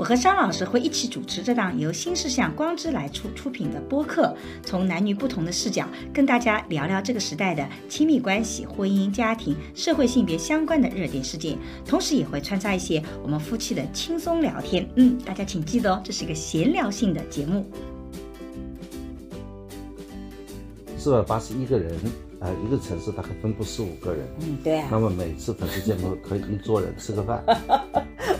我和商老师会一起主持这档由新世相光之来出出品的播客，从男女不同的视角跟大家聊聊这个时代的亲密关系、婚姻、家庭、社会性别相关的热点事件，同时也会穿插一些我们夫妻的轻松聊天。嗯，大家请记得哦，这是一个闲聊性的节目。四百八十一个人，啊、一个城市大概分布四五个人，嗯，对啊那么每次粉丝见面 可以一桌人吃个饭，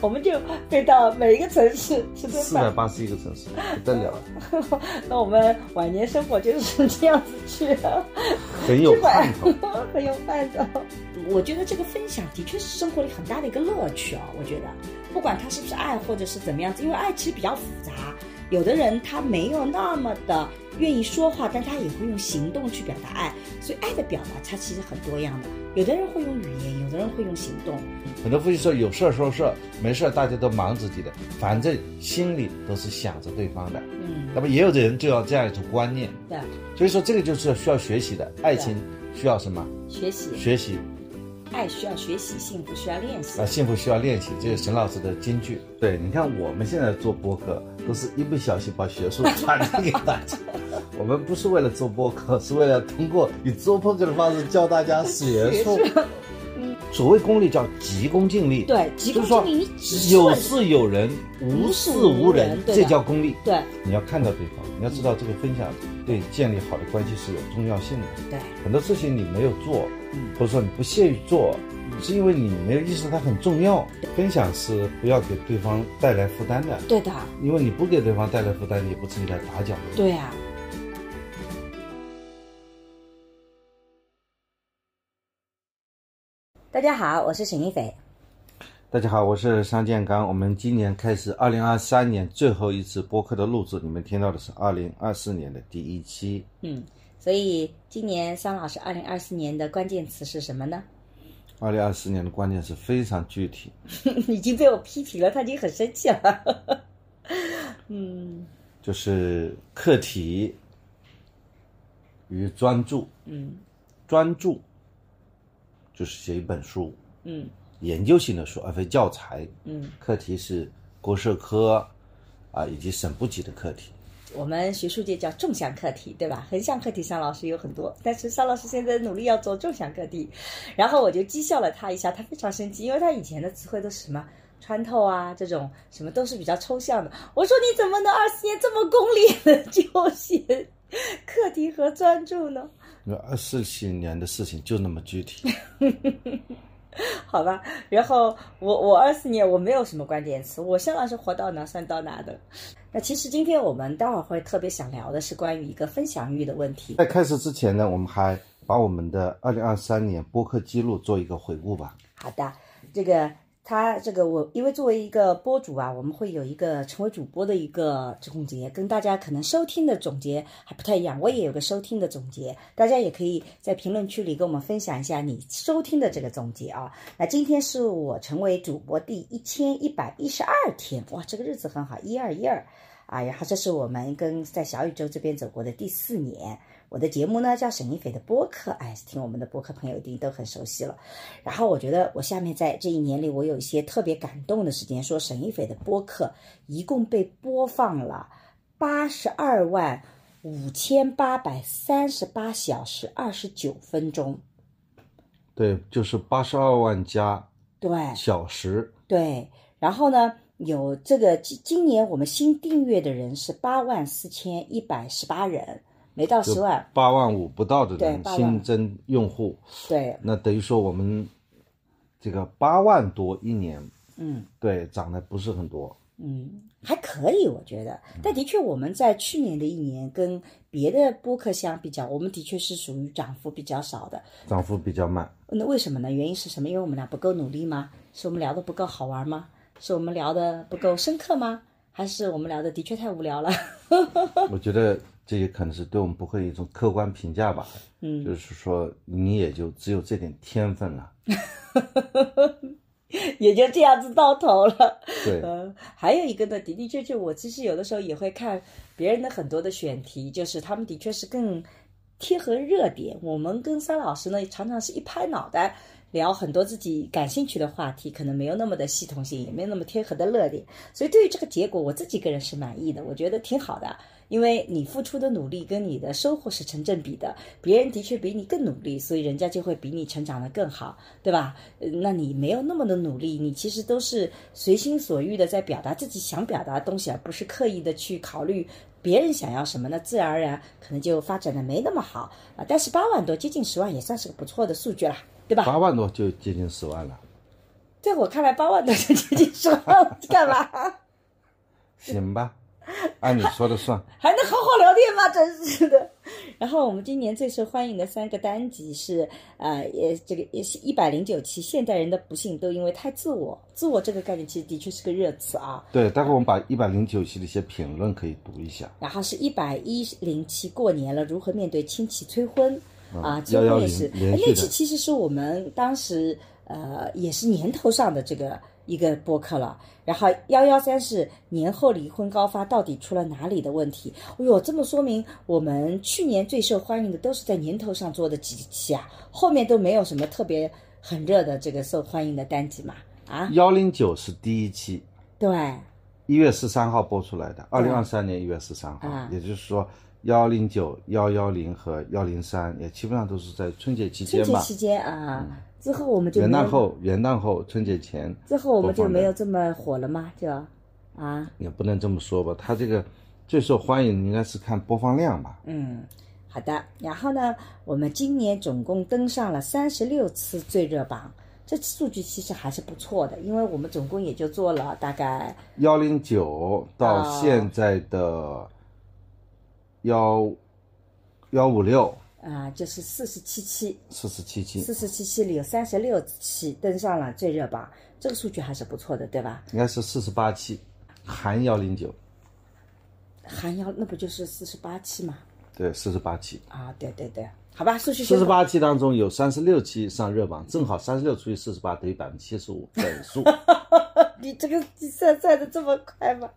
我们就飞到每一个城市吃顿四百八十一个城市不得了，那我们晚年生活就是这样子去的，很有盼头。很有盼头。我觉得这个分享的确是生活里很大的一个乐趣啊、我觉得，不管他是不是爱，或者是怎么样子，因为爱其实比较复杂。有的人他没有那么的愿意说话，但他也会用行动去表达爱，所以爱的表达它其实很多样的。有的人会用语言，有的人会用行动。很多夫妻说有事儿说事儿，没事儿大家都忙自己的，反正心里都是想着对方的。嗯，那么也有的人就要这样一种观念，对，所以说这个就是需要学习的。爱情需要什么？学习，学习爱需要学习，幸福需要练习啊，。幸福需要练习，这是沈老师的金句。对，你看我们现在做播客，都是一不小心把学术传递给大家。我们不是为了做播客，是为了通过以做播客的方式教大家 学术。所谓功利叫急功近利，对，急功近利，有事有人，无事无人，这叫功利。对你要看到对方，你要知道这个分享对建立好的关系是有重要性的。对，很多事情你没有做，嗯或者说你不屑于做，是因为你没有意识到它很重要。分享是不要给对方带来负担的，对的，因为你不给对方带来负担，你也不至于来打搅。对呀、大家好，我是沈一斐。大家好，我是商建刚。我们今年开始，二零二三年最后一次播客的录制，你们听到的是二零二四年的第一期。嗯，所以今年桑老师二零二四年的关键词是什么呢？二零二四年的关键词非常具体，已经被我批评了，他已经很生气了。嗯就是课题与专注。嗯专注就是写一本书，嗯研究性的书，而非教材。嗯，课题是国社科啊以及省部级的课题。我们学术界叫纵向课题，对吧？横向课题，尚老师有很多，但是尚老师现在努力要做纵向课题。然后我就讥笑了他一下，他非常生气，因为他以前的词汇都是什么穿透啊，这种什么都是比较抽象的。我说你怎么能二十年这么功利的就写课题和专注呢？那二四七年的事情就那么具体，好吧，然后我我二四年我没有什么关键词，我向来是活到哪算到哪的。那其实今天我们待会儿会特别想聊的是关于一个分享欲的问题。在开始之前呢，我们还把我们的二零二三年播客记录做一个回顾吧。好的，这个他这个我因为作为一个播主啊，我们会有一个成为主播的一个总结，跟大家可能收听的总结还不太一样。我也有个收听的总结，大家也可以在评论区里跟我们分享一下你收听的这个总结啊。那今天是我成为主播第一千一百一十二天，哇，这个日子很好，一二一二啊。然后这是我们跟在小宇宙这边走过的第四年。我的节目呢叫沈一斐的播客，哎，听我们的播客朋友一定都很熟悉了。然后我觉得我下面在这一年里，我有一些特别感动的时间，说沈一斐的播客一共被播放了八十二万五千八百三十八小时二十九分钟。对，就是八十二万加对小时，对，然后呢，有这个今今年我们新订阅的人是八万四千一百十八人，没到十万。八万五不到的人新增用户，对，那等于说我们这个八万多一年，嗯。对，涨得不是很多。嗯，还可以，我觉得。但的确，我们在去年的一年跟别的播客相比较，我们的确是属于涨幅比较少的。涨幅比较慢。那为什么呢？原因是什么？因为我们俩不够努力吗？是我们聊的不够好玩吗？是我们聊的不够深刻吗？还是我们聊的的确太无聊了？我觉得这也可能是对我们不会一种客观评价吧。嗯就是说你也就只有这点天分了。也就这样子到头了。对，呃，还有一个呢，的的确确，我其实有的时候也会看别人的很多的选题，就是他们的确是更贴合热点。我们跟沙老师呢，常常是一拍脑袋聊很多自己感兴趣的话题，可能没有那么的系统性，也没有那么贴合的热点。所以对于这个结果，我自己个人是满意的，我觉得挺好的。因为你付出的努力跟你的收获是成正比的，别人的确比你更努力，所以人家就会比你成长的更好，对吧？呃那你没有那么的努力，你其实都是随心所欲的在表达自己想表达的东西，而不是刻意的去考虑别人想要什么，那自然而然可能就发展的没那么好啊。但是八万多，接近十万也算是个不错的数据了，对吧？八万多就接近十万了，在我看来，八万多就接近十万，干嘛？行吧，按 你说的算。还能好好聊天吗？真是的。然后我们今年最受欢迎的三个单集是，呃，也这个也是一百零九期，现代人的不幸都因为太自我。自我这个概念其实的确是个热词啊。对，待会儿我们把一百零九期的一些评论可以读一下。然后是一百一零期过年了，如何面对亲戚催婚啊？嗯催婚也是，110连续的那期其实是我们当时呃也是年头上的这个一个播客了。然后幺幺三是年后离婚高发到底出了哪里的问题？哎呦，这么说明我们去年最受欢迎的都是在年头上做的几期啊，后面都没有什么特别很热的这个受欢迎的单集嘛？啊，幺零九是第一期，对，一月十三号播出来的，二零二三年一月十三号，啊。也就是说幺零九、幺幺零和幺零三也基本上都是在春节期间吧，春节期间啊，之后我们就元旦后、元旦后、春节前，之后我们就没有这么火了吗？就啊，也不能这么说吧，它这个最受欢迎应该是看播放量吧。嗯，好的。然后呢，我们今年总共登上了三十六次最热榜，这数据其实还是不错的，因为我们总共也就做了大概幺零九到啊现在的幺幺五六啊、就是四十七期，四十七期，四十七期里有三十六期登上了最热榜，这个数据还是不错的，对吧？应该是四十八期，含幺零九，含幺那不就是四十八期嘛？对，四十八期。啊，对对对，好吧，数据四十八期当中有三十六期上热榜，正好三十六除以四十八等于百分之七十五，整数你这个计算算的这么快吗？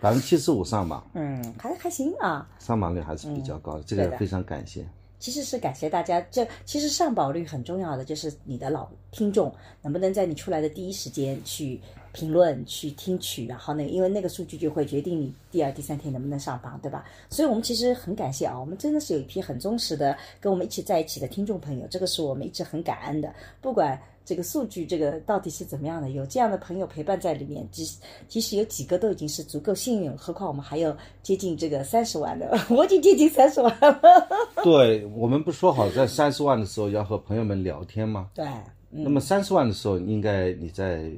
百分之七十五上榜，嗯，还还行啊。上榜率还是比较高的，这个非常感谢。其实是感谢大家，这其实上榜率很重要的，就是你的老听众能不能在你出来的第一时间去评论、去听取，然后呢，因为那个数据就会决定你第二、第三天能不能上榜，对吧？所以我们其实很感谢啊，我们真的是有一批很忠实的跟我们一起在一起的听众朋友，这个是我们一直很感恩的。不管这个数据这个到底是怎么样的，有这样的朋友陪伴在里面，即即使有几个都已经是足够幸运了，何况我们还有接近这个三十万的，我已经接近三十万了。对我们不说好在三十万的时候要和朋友们聊天吗？对，那么三十万的时候，应该你在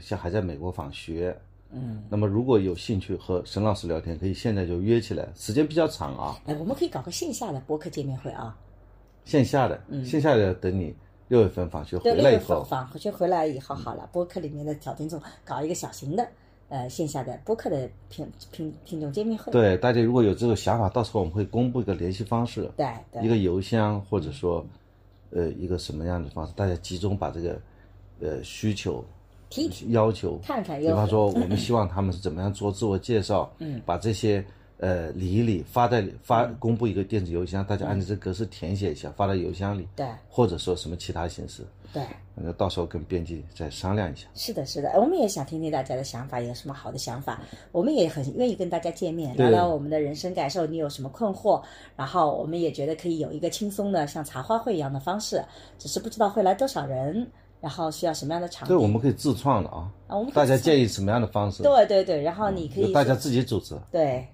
像还在美国访学，嗯，那么如果有兴趣和沈老师聊天，可以现在就约起来，时间比较长啊，哎，我们可以搞个线下的博客见面会啊，线下的，线下的等你六月份访学回来以后，份访回去回来以后好了，播客里面的小听众搞一个小型的呃线下的播客的听听听众见面会，对大家如果有这个想法，到时候我们会公布一个联系方式，对对。一个邮箱或者说，呃，一个什么样的方式，大家集中把这个呃需求提提，要求，看看有比方说我们希望他们是怎么样做自我介绍，嗯，把这些呃理一理，发在发公布一个电子邮箱，大家按照这个格式填写一下，发到邮箱里，对或者说什么其他形式，对。那到时候跟编辑再商量一下。是的，是的，我们也想听听大家的想法，有什么好的想法，我们也很愿意跟大家见面，聊聊我们的人生感受，你有什么困惑，然后我们也觉得可以有一个轻松的像茶话会一样的方式，只是不知道会来多少人，然后需要什么样的场地。对，我们可以自创的啊，啊，我们大家建议什么样的方式，对对对，然后你可以由大家自己组织。对，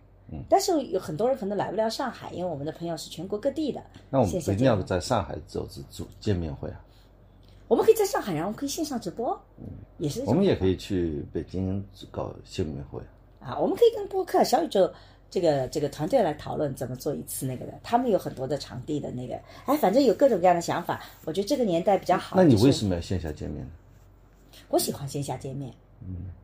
但是有很多人可能来不了上海，因为我们的朋友是全国各地的。那我们一定要在上海组织组见面会啊，我们可以在上海，然后可以线上直播，也是我们也可以去北京搞见面会。啊，我们可以跟播客小宇宙这个这个团队来讨论怎么做一次那个的，他们有很多的场地的那个，哎，反正有各种各样的想法。我觉得这个年代比较好。那你为什么要线下见面呢？我喜欢线下见面，嗯，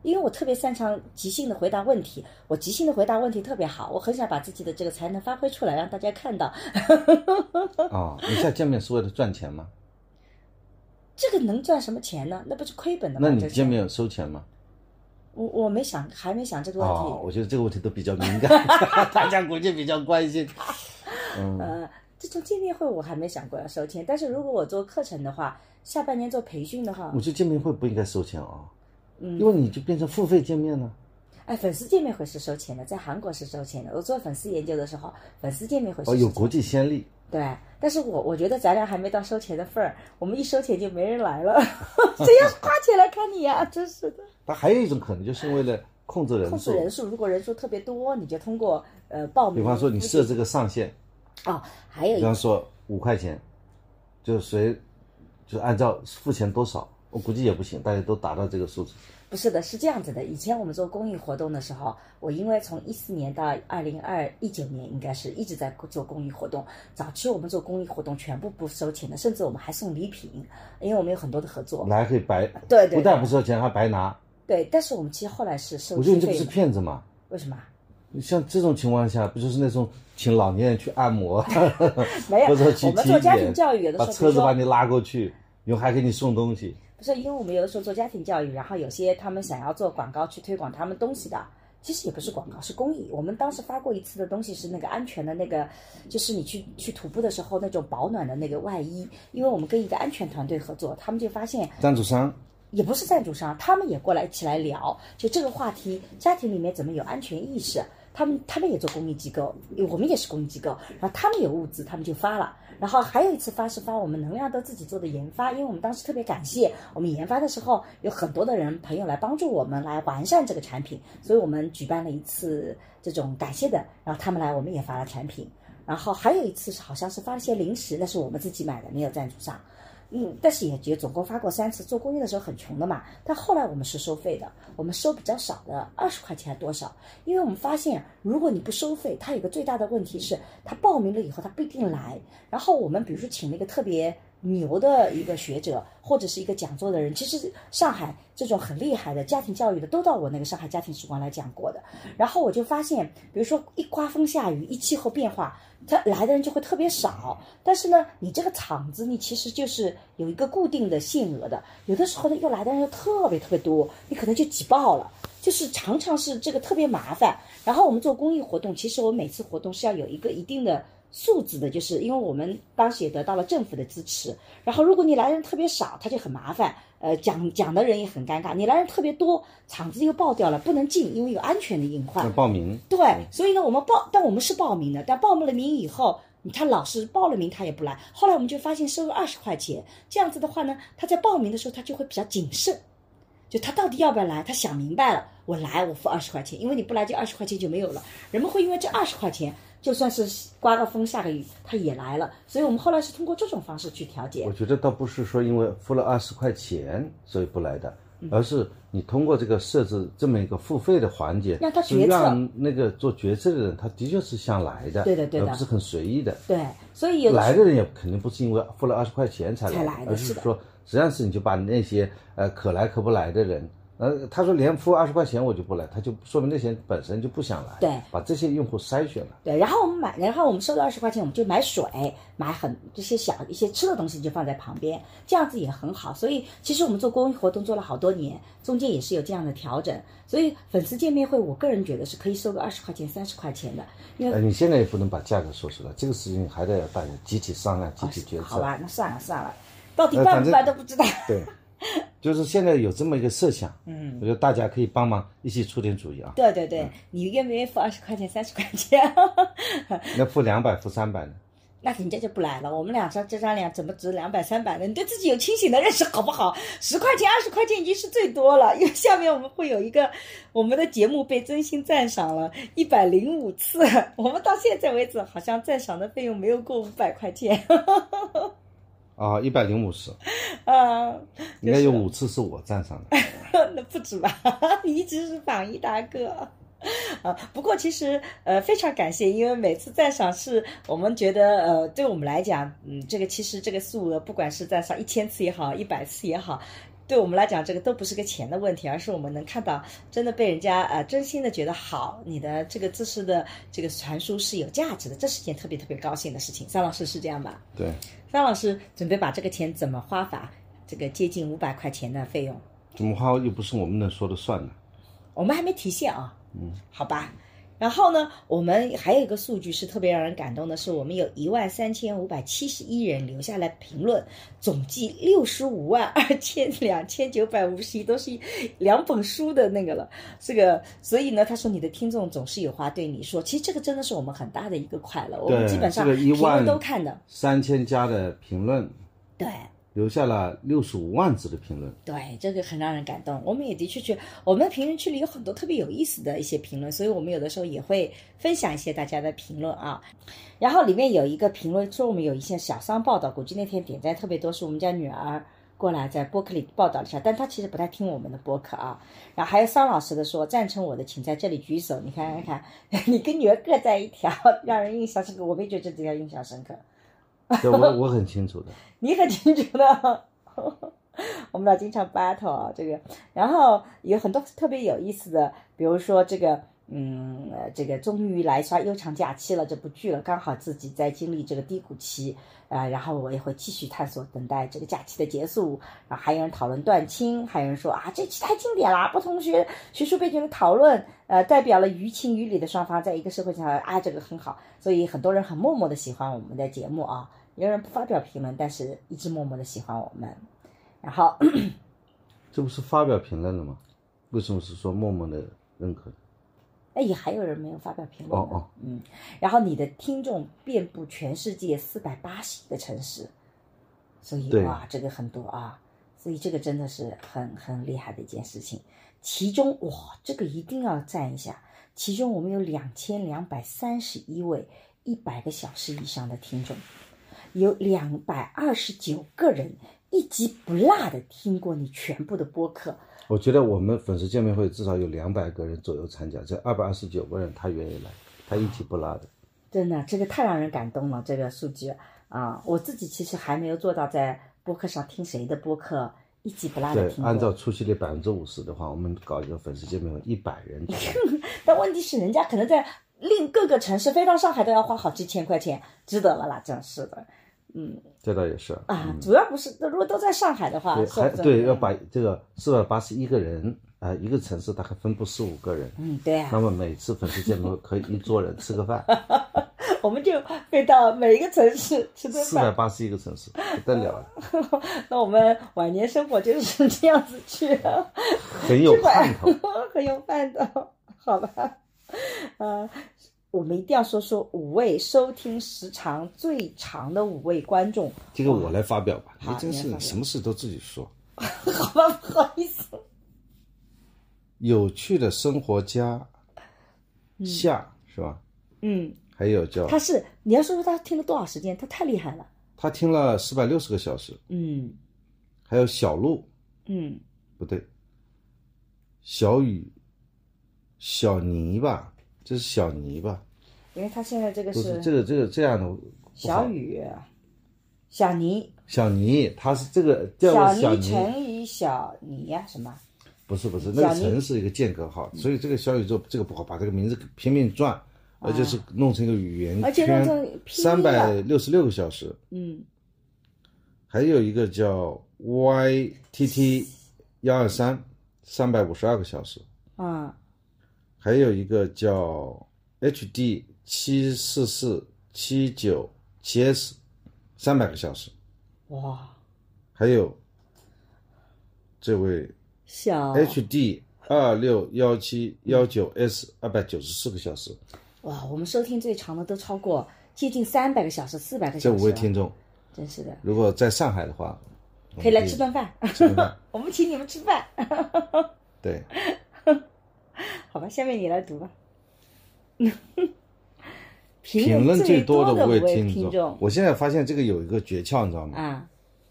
因为我特别擅长即兴的回答问题，我即兴的回答问题特别好，我很想把自己的这个才能发挥出来，让大家看到。哦、你现在见面是为了赚钱吗？这个能赚什么钱呢？那不是亏本的吗？那你见面有收钱吗？我我没想，还没想这个问题。哦，我觉得这个问题都比较敏感，大家估计比较关心。呃，这种见面会我还没想过要收钱，但是如果我做课程的话，下半年做培训的话我，觉得见面会不应该收钱啊，嗯，因为你就变成付费见面了。哎，粉丝见面会是收钱的，在韩国是收钱的。我做粉丝研究的时候，粉丝见面会是哦，有国际先例。对，但是我我觉得咱俩还没到收钱的份儿，我们一收钱就没人来了，谁要花钱来看你呀、真是的。它还有一种可能，就是为了控制人数，控制人数，如果人数特别多，你就通过呃报名。比方说你设这个上限，哦，还有一比方说五块钱，就谁就按照付钱多少，我估计也不行，大家都达到这个数字。不是的，是这样子的。以前我们做公益活动的时候，我因为从一四年到二零二一九年，应该是一直在做公益活动。早期我们做公益活动全部不收钱的，甚至我们还送礼品，因为我们有很多的合作。来可以白，对对不但不收钱，还白拿。对，但是我们其实后来是收我觉得你这不是。骗子吗？为什么？像这种情况下，不就是那种请老年人去按摩，没有，或者去我们体做家庭检教育有的时把候，比如说车子把你拉过去，然后还给你送东西。不是，因为我们有的时候做家庭教育，然后有些他们想要做广告去推广他们东西的，其实也不是广告，是公益。我们当时发过一次的东西是那个安全的那个，就是你去去徒步的时候那种保暖的那个外衣，因为我们跟一个安全团队合作，他们就发现赞助商也不是赞助商，他们也过来一起来聊，就这个话题，家庭里面怎么有安全意识。他们他们也做公益机构，我们也是公益机构，然后他们有物资，他们就发了。然后还有一次发是发我们能量都自己做的研发，因为我们当时特别感谢我们研发的时候有很多的人朋友来帮助我们来完善这个产品，所以我们举办了一次这种感谢的，然后他们来我们也发了产品。然后还有一次是好像是发了些零食，那是我们自己买的，没有赞助商。嗯，但是也也总共发过三次。做公益的时候很穷的嘛，但后来我们是收费的，我们收比较少的，二十块钱还多少？因为我们发现，如果你不收费，他有个最大的问题是，他报名了以后他不一定来。然后我们比如说请了一个特别牛的一个学者，或者是一个讲座的人，其实上海这种很厉害的家庭教育的都到我那个上海家庭时光来讲过的。然后我就发现，比如说一刮风下雨，一气候变化，他来的人就会特别少。但是呢，你这个场子你其实就是有一个固定的限额的，有的时候呢又来的人又特别特别多，你可能就挤爆了。就是常常是这个特别麻烦。然后我们做公益活动，其实我每次活动是要有一个一定的素质的，就是因为我们当时也得到了政府的支持。然后如果你来人特别少，他就很麻烦，呃，讲讲的人也很尴尬。你来人特别多，场子又爆掉了，不能进，因为有安全的隐患要。报名，对，所以呢，我们报，但我们是报名的，但报了名以后，他老是报了名他也不来。后来我们就发现收了二十块钱，这样子的话呢，他在报名的时候他就会比较谨慎，就他到底要不要来，他想明白了，我来我付二十块钱，因为你不来这二十块钱就没有了，人们会因为这二十块钱。就算是刮个风下个雨，他也来了，所以我们后来是通过这种方式去调节我。觉得倒不是说因为付了二十块钱所以不来的，嗯而是你通过这个设置这么一个付费的环节，让他决策让那个做决策的人他的确是想来的，对的对的而不是很随意的。对，所以有来的人也肯定不是因为付了二十块钱才才来而是说实际上是你就把那些呃可来可不来的人，呃，他说连付二十块钱我就不来，他就说明那些人本身就不想来，对把这些用户筛选了。对，然后我们买，然后我们收了二十块钱，我们就买水，买很这些小一些吃的东西就放在旁边，这样子也很好。所以其实我们做公益活动做了好多年，中间也是有这样的调整。所以粉丝见面会，我个人觉得是可以收个二十块钱、三十块钱的，因为呃，你现在也不能把价格说出来，这个事情还得要大家集体商量、集体决策。好吧，那算了算了，到底呃办不办都不知道。对，就是现在有这么一个设想，嗯，我觉得大家可以帮忙一起出点主意啊。对对对，你愿不愿意付二十块钱、三十块钱？那付两百、付三百呢？那人家就不来了。我们俩这这张脸怎么值两百三百呢？你对自己有清醒的认识好不好？十块钱、二十块钱已经是最多了，因为下面我们会有一个我们的节目被真心赞赏了一百零五次，我们到现在为止好像赞赏的费用没有过五百块钱。啊，一百零五次，啊，应该有五次是我赞赏的。那不止吧？你一直是榜一大哥。啊，不过其实呃非常感谢，因为每次赞赏是我们觉得呃对我们来讲，嗯，这个其实这个数额不管是赞赏一千次也好，一百次也好，对我们来讲这个都不是个钱的问题，而是我们能看到真的被人家呃真心的觉得好，你的这个知识的这个传输是有价值的，这是件特别特别高兴的事情。张老师是这样吧？对，张老师准备把这个钱怎么花法？这个接近五百块钱的费用。怎么花又不是我们能说的算的？我们还没提现啊，嗯，好吧。然后呢，我们还有一个数据是特别让人感动的，是我们有一万三千五百七十一人留下来评论，总计六十五万二千两千九百五十一，都是两本书的那个了。这个，所以呢，他说你的听众总是有话对你说，其实这个真的是我们很大的一个快乐。我们基本上评万论都看的，三千加的评论，对。留下了六十五万字的评论。对，这个很让人感动。我们也的确去，我们的评论区里有很多特别有意思的一些评论，所以我们有的时候也会分享一些大家的评论啊。然后里面有一个评论说我们有一些小商报道，估计那天点赞特别多，是我们家女儿过来在播客里报道了一下，但她其实不太听我们的播客啊。然后还有桑老师的说赞成我的，请在这里举手。你看看，你跟女儿各在一条，让人印象深刻。我没觉得这条印象深刻。对，我我很清楚的。你很清楚的，我们俩经常 battle 啊，这个，然后有很多特别有意思的，比如说这个，嗯，这个终于来刷悠长假期了这部剧了，刚好自己在经历这个低谷期啊，然后我也会继续探索，等待这个假期的结束。然后还有人讨论断亲，还有人说啊，这期太经典了，不同学学术背景的讨论，呃，代表了于情于理的双方在一个社会上啊，这个很好，所以很多人很默默的喜欢我们的节目啊。有人不发表评论，但是一直默默的喜欢我们。然后，这不是发表评论了吗？为什么是说默默的认可？哎，也还有人没有发表评论哦哦，嗯。然后你的听众遍布全世界四百八十一个城市，所以哇，这个很多啊，所以这个真的是很很厉害的一件事情。其中哇，这个一定要赞一下。其中我们有两千两百三十一位一百个小时以上的听众。有两百二十九个人一集不落的听过你全部的播客。我觉得我们粉丝见面会至少有两百个人左右参加，这二百二十九个人他愿意来，他一集不落的。真的，这个太让人感动了，这个数据啊！我自己其实还没有做到在播客上听谁的播客一集不落的听。按照出席率百分之五十的话，我们搞一个粉丝见面会，一百人。但问题是，人家可能在另各个城市飞到上海都要花好几千块钱，值得了啦，真是的。嗯，这倒也是啊，主要不是，如果都在上海的话，还对要把这个四百八十一个人啊，一个城市大概分布四五个人，嗯，对啊，那么每次粉丝见面可以一桌人吃个饭，我们就飞到每一个城市吃顿饭，四百八十一个城市不得了，那我们晚年生活就是这样子去，很有盼头，很有盼头，好吧，呃。我们一定要说说五位收听时长最长的五位观众。这个我来发表吧，你真是什么事都自己说。好吧，不好意思。有趣的生活家夏是吧？嗯。还有叫他是你要说说他听了多少时间？他太厉害了。他听了四百六十个小时。嗯。还有小鹿。嗯。不对。小雨。小泥吧。这是小泥吧？因为他现在这个是这个这个这样的小雨，小泥，小泥，它是这个叫小泥乘以小泥呀？什么？不是不是，那个乘是一个间隔号，所以这个小宇宙这个不好，把这个名字拼命转，而且是弄成一个语言圈，三百六十六个小时。嗯，还有一个叫 YTT 幺二三，三百五十二个小时。啊。还有一个叫 HD 七四四七九七 S，三百个小时，哇！还有这位小 HD 二六幺七幺九 S 二百九十四个小时，哇！我们收听最长的都超过接近三百个小时，四百个小时。这五位听众，真是的。如果在上海的话，可以来吃顿饭，吃顿饭，我们请你们吃饭。对。好吧，下面你来读吧。评论最多的五位听众，我现在发现这个有一个诀窍，你知道吗？啊，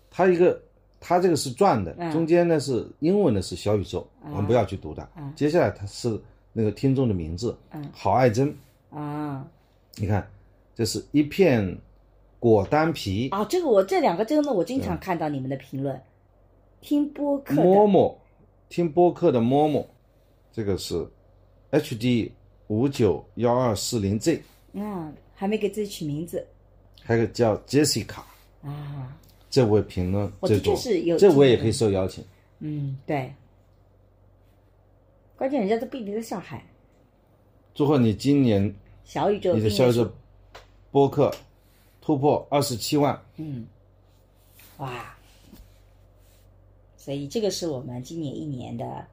它一个，它这个是转的，中间呢是英文的是小宇宙，我们不要去读的。接下来它是那个听众的名字，郝爱珍。啊，你看，这是一片果丹皮。啊，这个我这两个真的我经常看到你们的评论，听播客。的摸摸，听播客的默默。这个是，HD 五九幺二四零 Z，嗯，还没给自己取名字，还有个叫 Jessica，啊，这位评论最多这我也可以受邀请。嗯，对。关键人家都避离了上海，祝贺你今年小宇宙你的小宇宙播客突破二十七万，嗯，哇！所以这个是我们今年一年的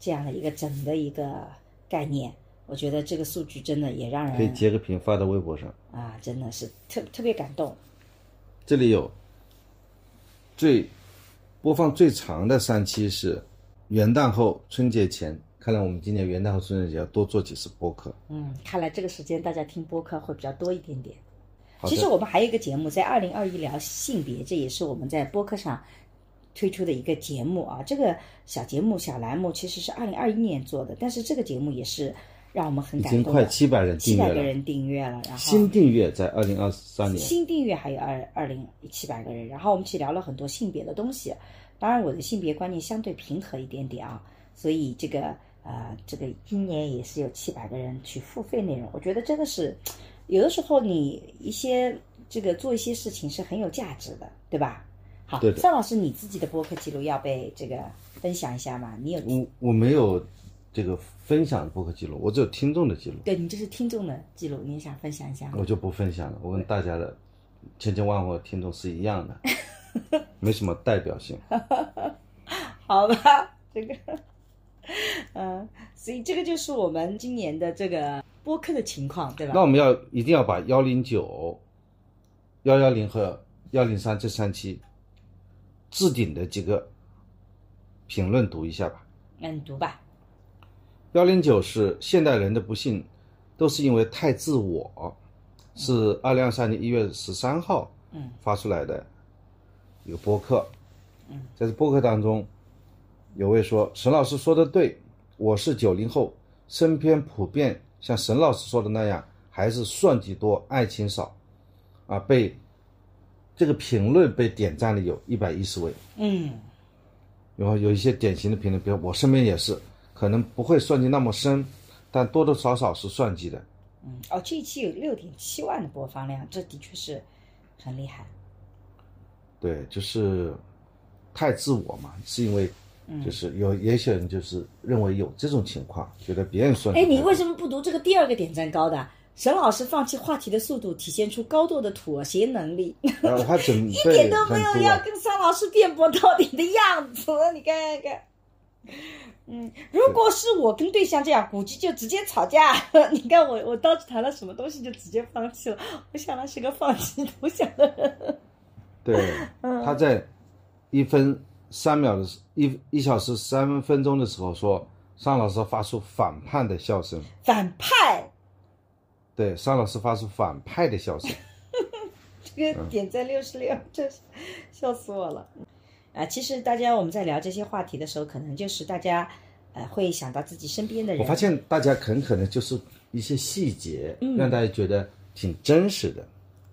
这样的一个整的一个概念。我觉得这个数据真的也让人可以截个屏发到微博上。啊，真的是特特别感动。这里有最播放最长的三期是元旦后春节前，看来我们今年元旦后春节前要多做几次播客。嗯，看来这个时间大家听播客会比较多一点点。其实我们还有一个节目，在二零二一聊性别，这也是我们在播客上推出的一个节目啊。这个小节目、小栏目其实是二零二一年做的，但是这个节目也是让我们很感动的。快七百人七订阅了，百个人订阅了，然后新订阅在二零二三年。新订阅还有二二零七百个人，然后我们去聊了很多性别的东西。当然，我的性别观念相对平和一点点啊，所以这个呃，这个今年也是有七百个人去付费内容。我觉得真的是，有的时候你一些这个做一些事情是很有价值的，对吧？好对，的尚老师，你自己的播客记录要被这个分享一下吗？你有？我我没有这个分享播客记录，我只有听众的记录，对你这是听众的记录，你也想分享一下吗？我就不分享了。我跟大家的千千万万听众是一样的，没什么代表性。好吧，这个，嗯，所以这个就是我们今年的这个播客的情况，对吧？那我们要一定要把幺零九、幺幺零和幺零三这三期置顶的几个评论读一下吧。那你读吧。幺零九是现代人的不幸，都是因为太自我，是二零二三年一月十三号嗯发出来的一个播客。嗯，在这播客当中，有位说沈老师说的对，我是九零后，身边普遍像沈老师说的那样，还是算计多，爱情少，啊，被这个评论被点赞了有一百一十位。嗯然后有一些典型的评论，比如我身边也是，可能不会算计那么深，但多多少少是算计的。嗯，哦，这一期有六点七万的播放量，这的确是很厉害。对，就是太自我嘛，是因为嗯就是有有一些人就是认为有这种情况，觉得别人算计哎，你为什么不读这个第二个点赞高的？沈老师放弃话题的速度，体现出高度的妥协能力，呃我还准一点都没有要跟桑老师辩驳到底的样子。你看看。嗯，如果是我跟对象这样，估计就直接吵架。你看我，我当时谈了什么东西就直接放弃了。我想他是个放弃投降的人。对，嗯他在一分三秒的时一一小时三分钟的时候说，尚老师发出反叛的笑声。反派，对，尚老师发出反派的笑声。这个点赞六十六，真是笑死我了。啊，其实大家我们在聊这些话题的时候，可能就是大家呃会想到自己身边的人。我发现大家很可能就是一些细节，嗯让大家觉得挺真实的。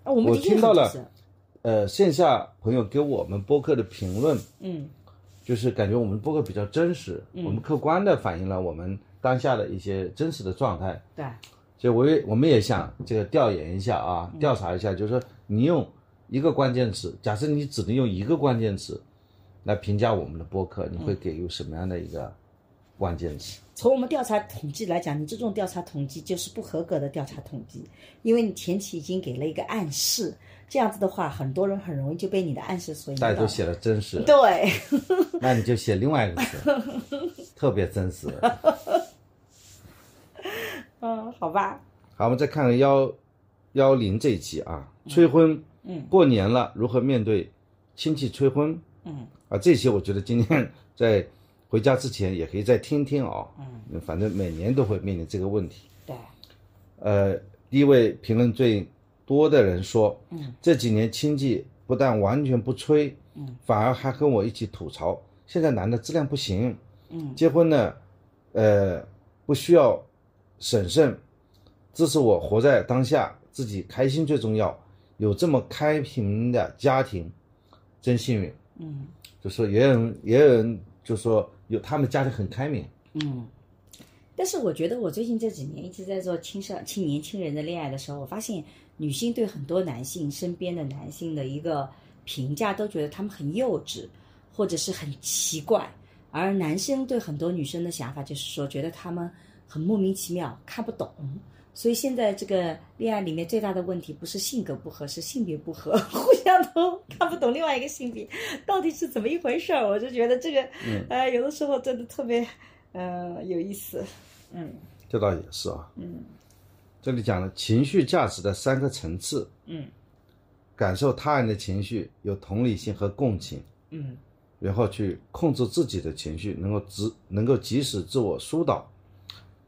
啊，我们我听到了呃，线下朋友给我们播客的评论，嗯就是感觉我们播客比较真实，我们客观的反映了我们当下的一些真实的状态。对，所以我也我们也想这个调研一下啊，调查一下，就是说你用一个关键词，假设你只能用一个关键词来评价我们的播客，你会给予什么样的一个关键词？从我们调查统计来讲，你这种调查统计就是不合格的调查统计，因为你前期已经给了一个暗示，这样子的话，很多人很容易就被你的暗示所引导大家都。写了真实，对，那你就写另外一个词，特别真实。嗯，好吧，好，我们再看看幺幺零这一期啊，催婚，嗯，过年了，如何面对亲戚催婚？嗯，啊，这些我觉得今天在回家之前也可以再听听啊，嗯，反正每年都会面临这个问题。对，呃，第一位评论最多的人说，嗯，这几年亲戚不但完全不催，嗯，反而还跟我一起吐槽，现在男的质量不行，嗯，结婚呢，呃，不需要审慎，支持我活在当下，自己开心最重要，有这么开平的家庭，真幸运，嗯。就说也有人也有人就说有他们家庭很开明，嗯。但是我觉得我最近这几年一直在做青少青年轻人的恋爱的时候，我发现女性对很多男性身边的男性的一个评价都觉得他们很幼稚，或者是很奇怪，而男生对很多女生的想法就是说，觉得他们很莫名其妙，看不懂。所以现在这个恋爱里面最大的问题不是性格不合，是性别不合，互相都看不懂另外一个性别到底是怎么一回事儿。我就觉得这个，呃，有的时候真的特别，呃，有意思。嗯这倒也是啊。嗯，这里讲了情绪价值的三个层次。嗯感受他人的情绪，有同理心和共情，嗯然后去控制自己的情绪，能够及能够及时自我疏导。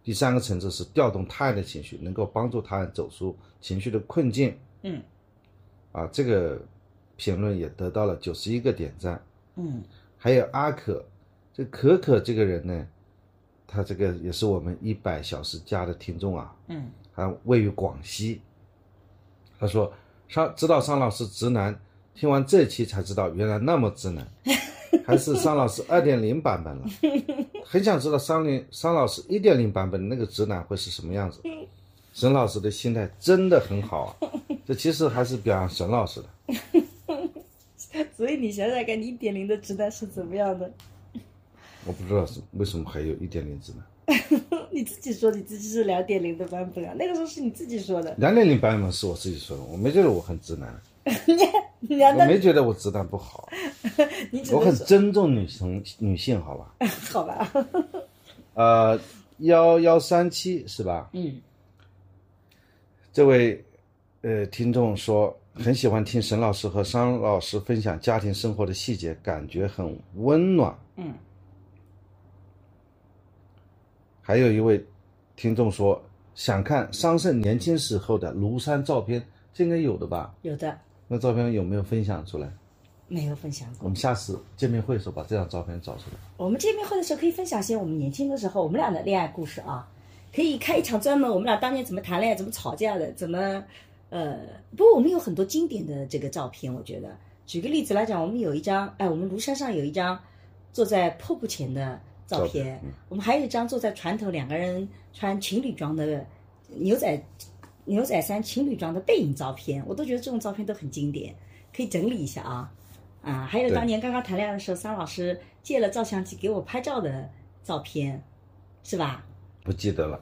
第三个层次是调动他人的情绪，能够帮助他人走出情绪的困境。嗯啊，这个评论也得到了九十一个点赞。嗯还有阿可，这可可这个人呢，他这个也是我们一百小时加的听众啊。嗯他位于广西。他说：“商知道商老师直男，听完这期才知道原来那么直男，还是商老师二点零版本了。很想知道商林商老师一点零版本那个直男会是什么样子。沈老师的心态真的很好啊，这其实还是表扬沈老师的。所以你想想看，你一点零的直男是怎么样的？我不知道是为什么还有一点零直男。”你自己说你自己是两点零的版本啊，那个时候是你自己说的。两点零版本是我自己说的，我没觉得我很直男，我没觉得我子弹不好，我很尊重女生女性，好吧？好吧？呃，幺幺三七是吧？嗯这位呃听众说很喜欢听沈老师和商老师分享家庭生活的细节，感觉很温暖。嗯还有一位听众说想看桑葚年轻时候的庐山照片，这应该有的吧？有的那照片有没有分享出来？没有分享过。我们下次见面会的时候把这张照片找出来。我们见面会的时候可以分享些我们年轻的时候我们俩的恋爱故事啊，可以开一场专门我们俩当年怎么谈恋爱、怎么吵架的，怎么呃，不过我们有很多经典的这个照片，我觉得举个例子来讲，我们有一张，哎，我们庐山上有一张坐在瀑布前的照片，照片嗯我们还有一张坐在船头两个人穿情侣装的牛仔牛仔衫情侣装的背影照片，我都觉得这种照片都很经典，可以整理一下啊。啊，还有当年刚刚谈恋爱的时候，桑老师借了照相机给我拍照的照片，是吧？不记得了。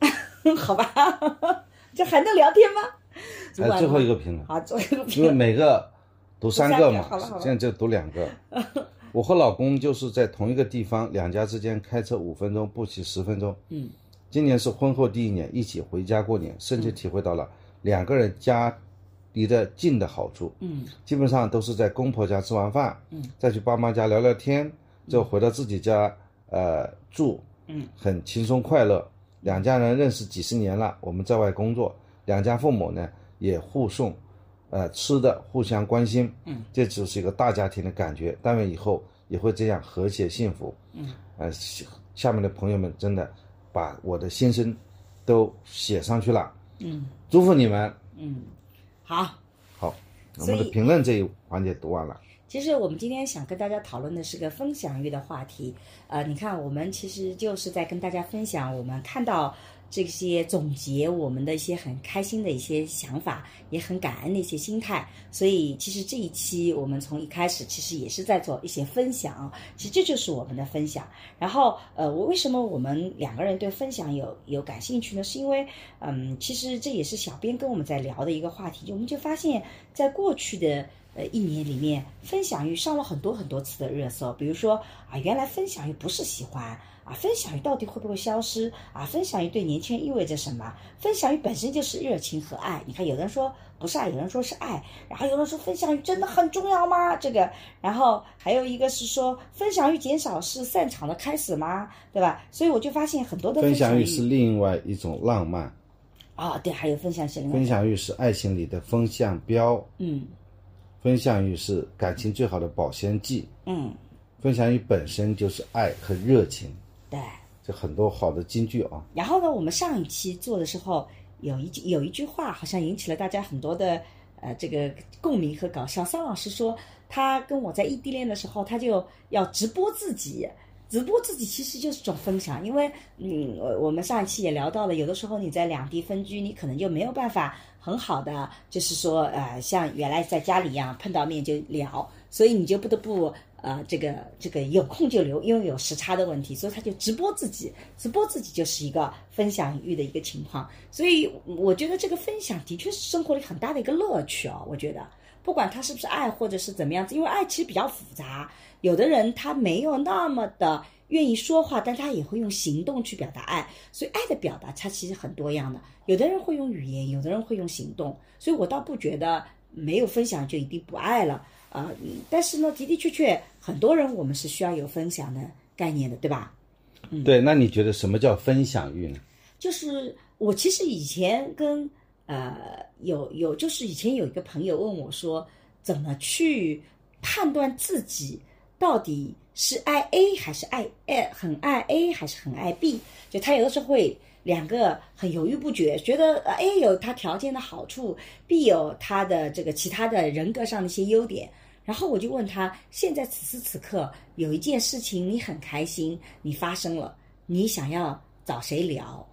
好吧，这还能聊天吗？还最后一个评论，好，最后一个因为评论。每个读三个嘛现在就读两个。我和老公就是在同一个地方，两家之间开车五分钟，步行十分钟。嗯，今年是婚后第一年，一起回家过年，深切体会到了两个人家离得近的好处。嗯。基本上都是在公婆家吃完饭，嗯，再去爸妈家聊聊天，就回到自己家，呃，住，嗯，很轻松快乐。两家人认识几十年了，我们在外工作，两家父母呢也互送，呃，吃的互相关心，嗯，这就是一个大家庭的感觉。但愿以后也会这样和谐幸福，嗯，呃，下下面的朋友们真的把我的心声都写上去了，嗯祝福你们。嗯，好。好，我们的评论这一环节读完了。其实我们今天想跟大家讨论的是个分享欲的话题。呃，你看，我们其实就是在跟大家分享我们看到这些总结我们的一些很开心的一些想法，也很感恩的一些心态。所以，其实这一期我们从一开始其实也是在做一些分享，其实这就是我们的分享。然后，呃，我为什么我们两个人对分享有有感兴趣呢？是因为，嗯，其实这也是小编跟我们在聊的一个话题，我们就发现，在过去的。呃，一年里面，分享欲上了很多很多次的热搜。比如说啊，原来分享欲不是喜欢啊，分享欲到底会不会消失啊？分享欲对年轻人意味着什么？分享欲本身就是热情和爱。你看，有人说不是爱，有人说是爱，然后有人说分享欲真的很重要吗？这个，然后还有一个是说分享欲减少是散场的开始吗？对吧？所以我就发现很多的分享享欲是另外一种浪漫，啊、对，还有分享是分享欲是爱情里的风向标，嗯分享欲是感情最好的保鲜剂，嗯，分享欲本身就是爱和热情，对。这很多好的金句啊。然后呢，我们上一期做的时候，有一句有一句话好像引起了大家很多的呃这个共鸣和搞笑。桑老师说，他跟我在异地恋的时候，他就要直播自己直播自己其实就是种分享，因为嗯，我我们上一期也聊到了，有的时候你在两地分居，你可能就没有办法很好的，就是说呃，像原来在家里一样碰到面就聊，所以你就不得不呃，这个这个有空就留，因为有时差的问题，所以他就直播自己，直播自己就是一个分享欲的一个情况，所以我觉得这个分享的确是生活里很大的一个乐趣哦，我觉得。不管他是不是爱，或者是怎么样子，因为爱其实比较复杂。有的人他没有那么的愿意说话，但他也会用行动去表达爱。所以爱的表达它其实很多样的。有的人会用语言，有的人会用行动。所以我倒不觉得没有分享就一定不爱了啊。但是呢，的的确确，很多人我们是需要有分享的概念的，对吧？嗯，对。那你觉得什么叫分享欲呢？就是我其实以前跟。呃，有有，就是以前有一个朋友问我说，怎么去判断自己到底是爱 A 还是爱爱很爱 A 还是很爱 B？就他有的时候会两个很犹豫不决，觉得 A 有他条件的好处，B 有他的这个其他的人格上的一些优点。然后我就问他，现在此时此刻有一件事情你很开心，你发生了，你想要找谁聊？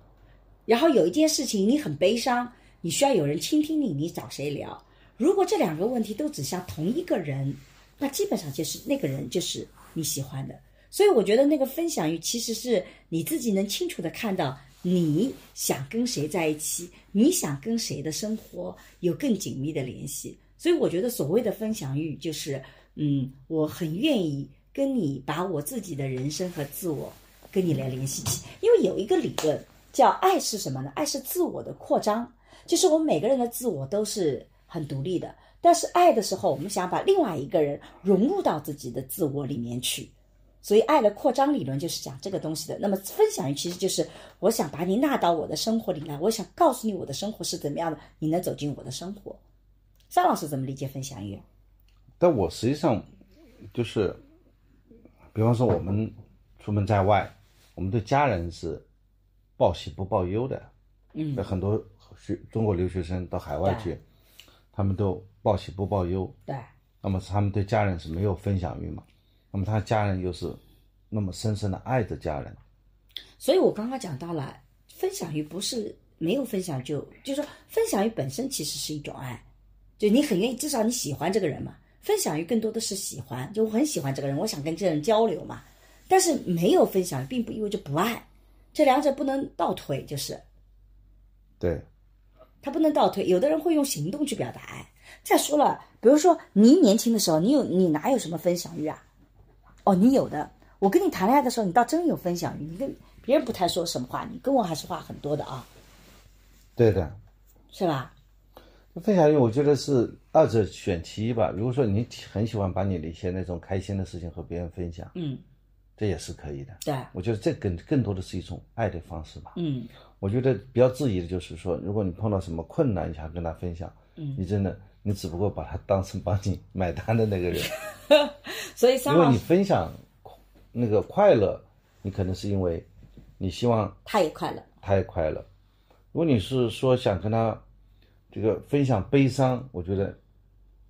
然后有一件事情你很悲伤。你需要有人倾听你，你找谁聊？如果这两个问题都指向同一个人，那基本上就是那个人就是你喜欢的。所以我觉得那个分享欲其实是你自己能清楚的看到你想跟谁在一起，你想跟谁的生活有更紧密的联系。所以我觉得所谓的分享欲就是，嗯，我很愿意跟你把我自己的人生和自我跟你来联系起，因为有一个理论叫爱是什么呢？爱是自我的扩张。就是我们每个人的自我都是很独立的，但是爱的时候，我们想把另外一个人融入到自己的自我里面去，所以爱的扩张理论就是讲这个东西的。那么分享欲其实就是我想把你纳到我的生活里来，我想告诉你我的生活是怎么样的，你能走进我的生活。张老师怎么理解分享欲？但我实际上就是，比方说我们出门在外，我们对家人是报喜不报忧的，嗯，很多。学中国留学生到海外去，他们都报喜不报忧。对。那么他们对家人是没有分享欲嘛？那么他家人又是那么深深的爱着家人。所以我刚刚讲到了，分享欲不是没有分享就，就是说分享欲本身其实是一种爱，就你很愿意，至少你喜欢这个人嘛。分享欲更多的是喜欢，就我很喜欢这个人，我想跟这个人交流嘛。但是没有分享，并不意味着不爱，这两者不能倒推，就是。对。他不能倒退，有的人会用行动去表达爱。再说了，比如说你年轻的时候，你有你哪有什么分享欲啊？哦，你有的。我跟你谈恋爱的时候，你倒真有分享欲。你跟别人不太说什么话，你跟我还是话很多的啊。对的，是吧？分享欲，我觉得是二者选其一吧。如果说你很喜欢把你的一些那种开心的事情和别人分享，嗯，这也是可以的。对，我觉得这更更多的是一种爱的方式吧。嗯。我觉得比较质疑的就是说，如果你碰到什么困难，你想跟他分享，嗯，你真的，你只不过把他当成帮你买单的那个人。所以，因为你分享那个快乐，你可能是因为你希望他也快乐，他也快乐。如果你是说想跟他这个分享悲伤，我觉得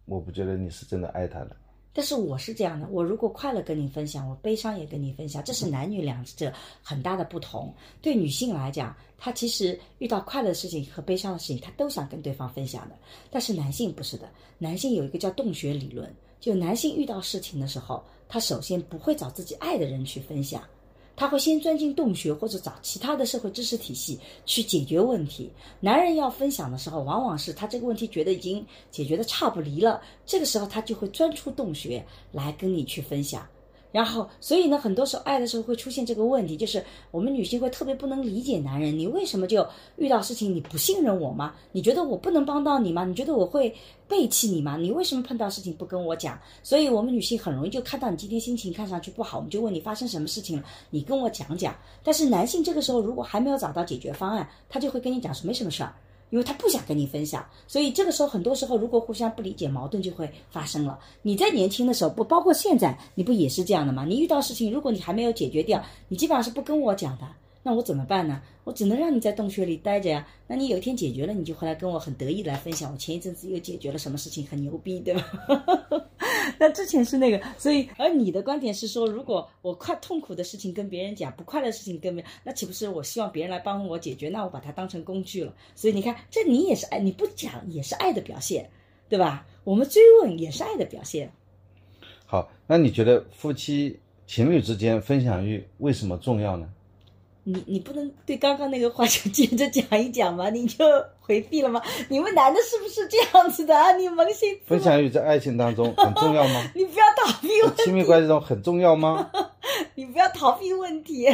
我不觉得你是真的爱他的。但是我是这样的，我如果快乐跟你分享，我悲伤也跟你分享，这是男女两者很大的不同。对女性来讲，她其实遇到快乐的事情和悲伤的事情，她都想跟对方分享的。但是男性不是的，男性有一个叫洞穴理论，就男性遇到事情的时候，他首先不会找自己爱的人去分享。他会先钻进洞穴，或者找其他的社会知识体系去解决问题。男人要分享的时候，往往是他这个问题觉得已经解决的差不离了，这个时候他就会钻出洞穴来跟你去分享。然后，所以呢，很多时候爱的时候会出现这个问题，就是我们女性会特别不能理解男人，你为什么就遇到事情你不信任我吗？你觉得我不能帮到你吗？你觉得我会背弃你吗？你为什么碰到事情不跟我讲？所以我们女性很容易就看到你今天心情看上去不好，我们就问你发生什么事情了，你跟我讲讲。但是男性这个时候如果还没有找到解决方案，他就会跟你讲说没什么事儿。因为他不想跟你分享，所以这个时候很多时候，如果互相不理解，矛盾就会发生了。你在年轻的时候，不包括现在，你不也是这样的吗？你遇到事情，如果你还没有解决掉，你基本上是不跟我讲的，那我怎么办呢？我只能让你在洞穴里待着呀。那你有一天解决了，你就回来跟我很得意来分享，我前一阵子又解决了什么事情，很牛逼，对吧？那之前是那个，所以而你的观点是说，如果我快痛苦的事情跟别人讲，不快乐的事情跟别人，那岂不是我希望别人来帮我解决？那我把它当成工具了。所以你看，这你也是爱，你不讲也是爱的表现，对吧？我们追问也是爱的表现。好，那你觉得夫妻情侣之间分享欲为什么重要呢？你你不能对刚刚那个话就接着讲一讲吗？你就回避了吗？你们男的是不是这样子的啊？你扪心自分享欲在爱情当中很重要吗？你不要逃避问亲密关系中很重要吗？你不要逃避问题，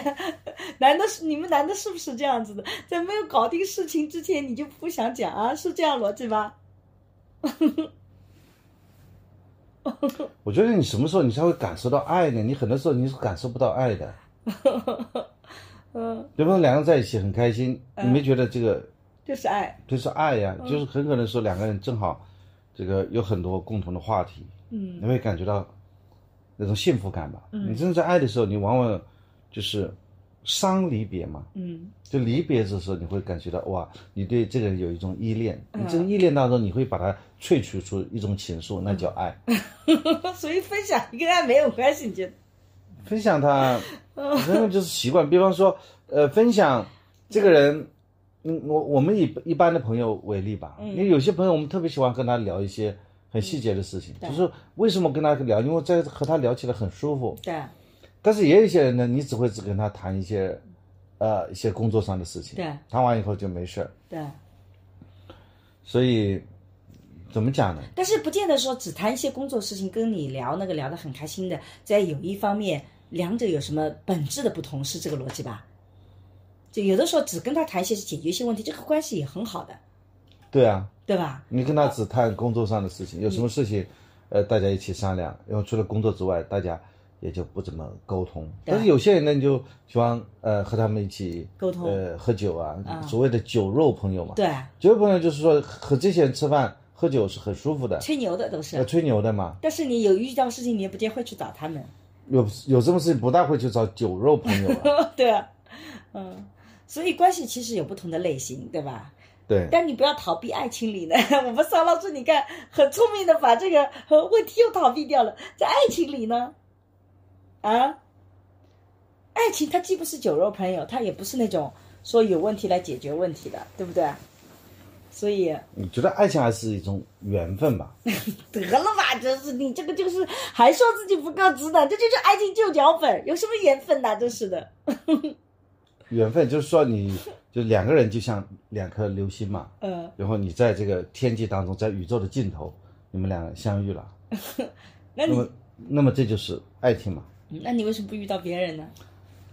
男的是你们男的是不是这样子的？在没有搞定事情之前，你就不想讲啊？是这样逻辑吗？我觉得你什么时候你才会感受到爱呢？你很多时候你是感受不到爱的。嗯，比方说两个人在一起很开心，你没觉得这个就是爱。就是爱呀？就是很可能说两个人正好这个有很多共同的话题，嗯你会感觉到那种幸福感吧？你真正在爱的时候，你往往就是伤离别嘛。嗯就离别的时候，你会感觉到哇，你对这个人有一种依恋，嗯你这个依恋当中，你会把它萃取出一种情愫，那叫爱。所以分享跟爱没有关系，你觉得？分享它，人们就是习惯。比方说，呃，分享这个人，嗯，我我们以一般的朋友为例吧，因为有些朋友我们特别喜欢跟他聊一些很细节的事情，就是为什么跟他聊，因为在和他聊起来很舒服。对但是也有一些人呢，你只会只跟他谈一些，呃，一些工作上的事情，对谈完以后就没事儿。对，所以怎么讲呢？但是不见得说只谈一些工作事情，跟你聊那个聊得很开心的，在有一方面两者有什么本质的不同，是这个逻辑吧？就有的时候只跟他谈一些解决一些问题，这个关系也很好的，对啊，对吧？你跟他只谈工作上的事情，有什么事情，呃，大家一起商量。然后除了工作之外，大家也就不怎么沟通。但是有些人呢，你就喜欢呃和他们一起沟通呃喝酒啊，所谓的酒肉朋友嘛。对，酒肉朋友就是说和这些人吃饭喝酒是很舒服的，吹牛的都要是。吹牛的嘛。但是你有遇到事情，你也不见会去找他们。有有这种事情不大会去找酒肉朋友啊？对啊，嗯，所以关系其实有不同的类型，对吧？对，但你不要逃避爱情里呢。我们沙老师，你看很聪明的把这个呃问题又逃避掉了。在爱情里呢，啊，爱情它既不是酒肉朋友，它也不是那种说有问题来解决问题的，对不对？所以你觉得爱情还是一种缘分吧？得了吧，真是你这个就是还说自己不够直的，这就是爱情旧脚本，有什么缘分呐、真是的。缘分就是说你，就两个人就像两颗流星嘛，嗯，然后你在这个天际当中，在宇宙的尽头，你们俩相遇了，那你那么那么这就是爱情嘛，那你为什么不遇到别人呢？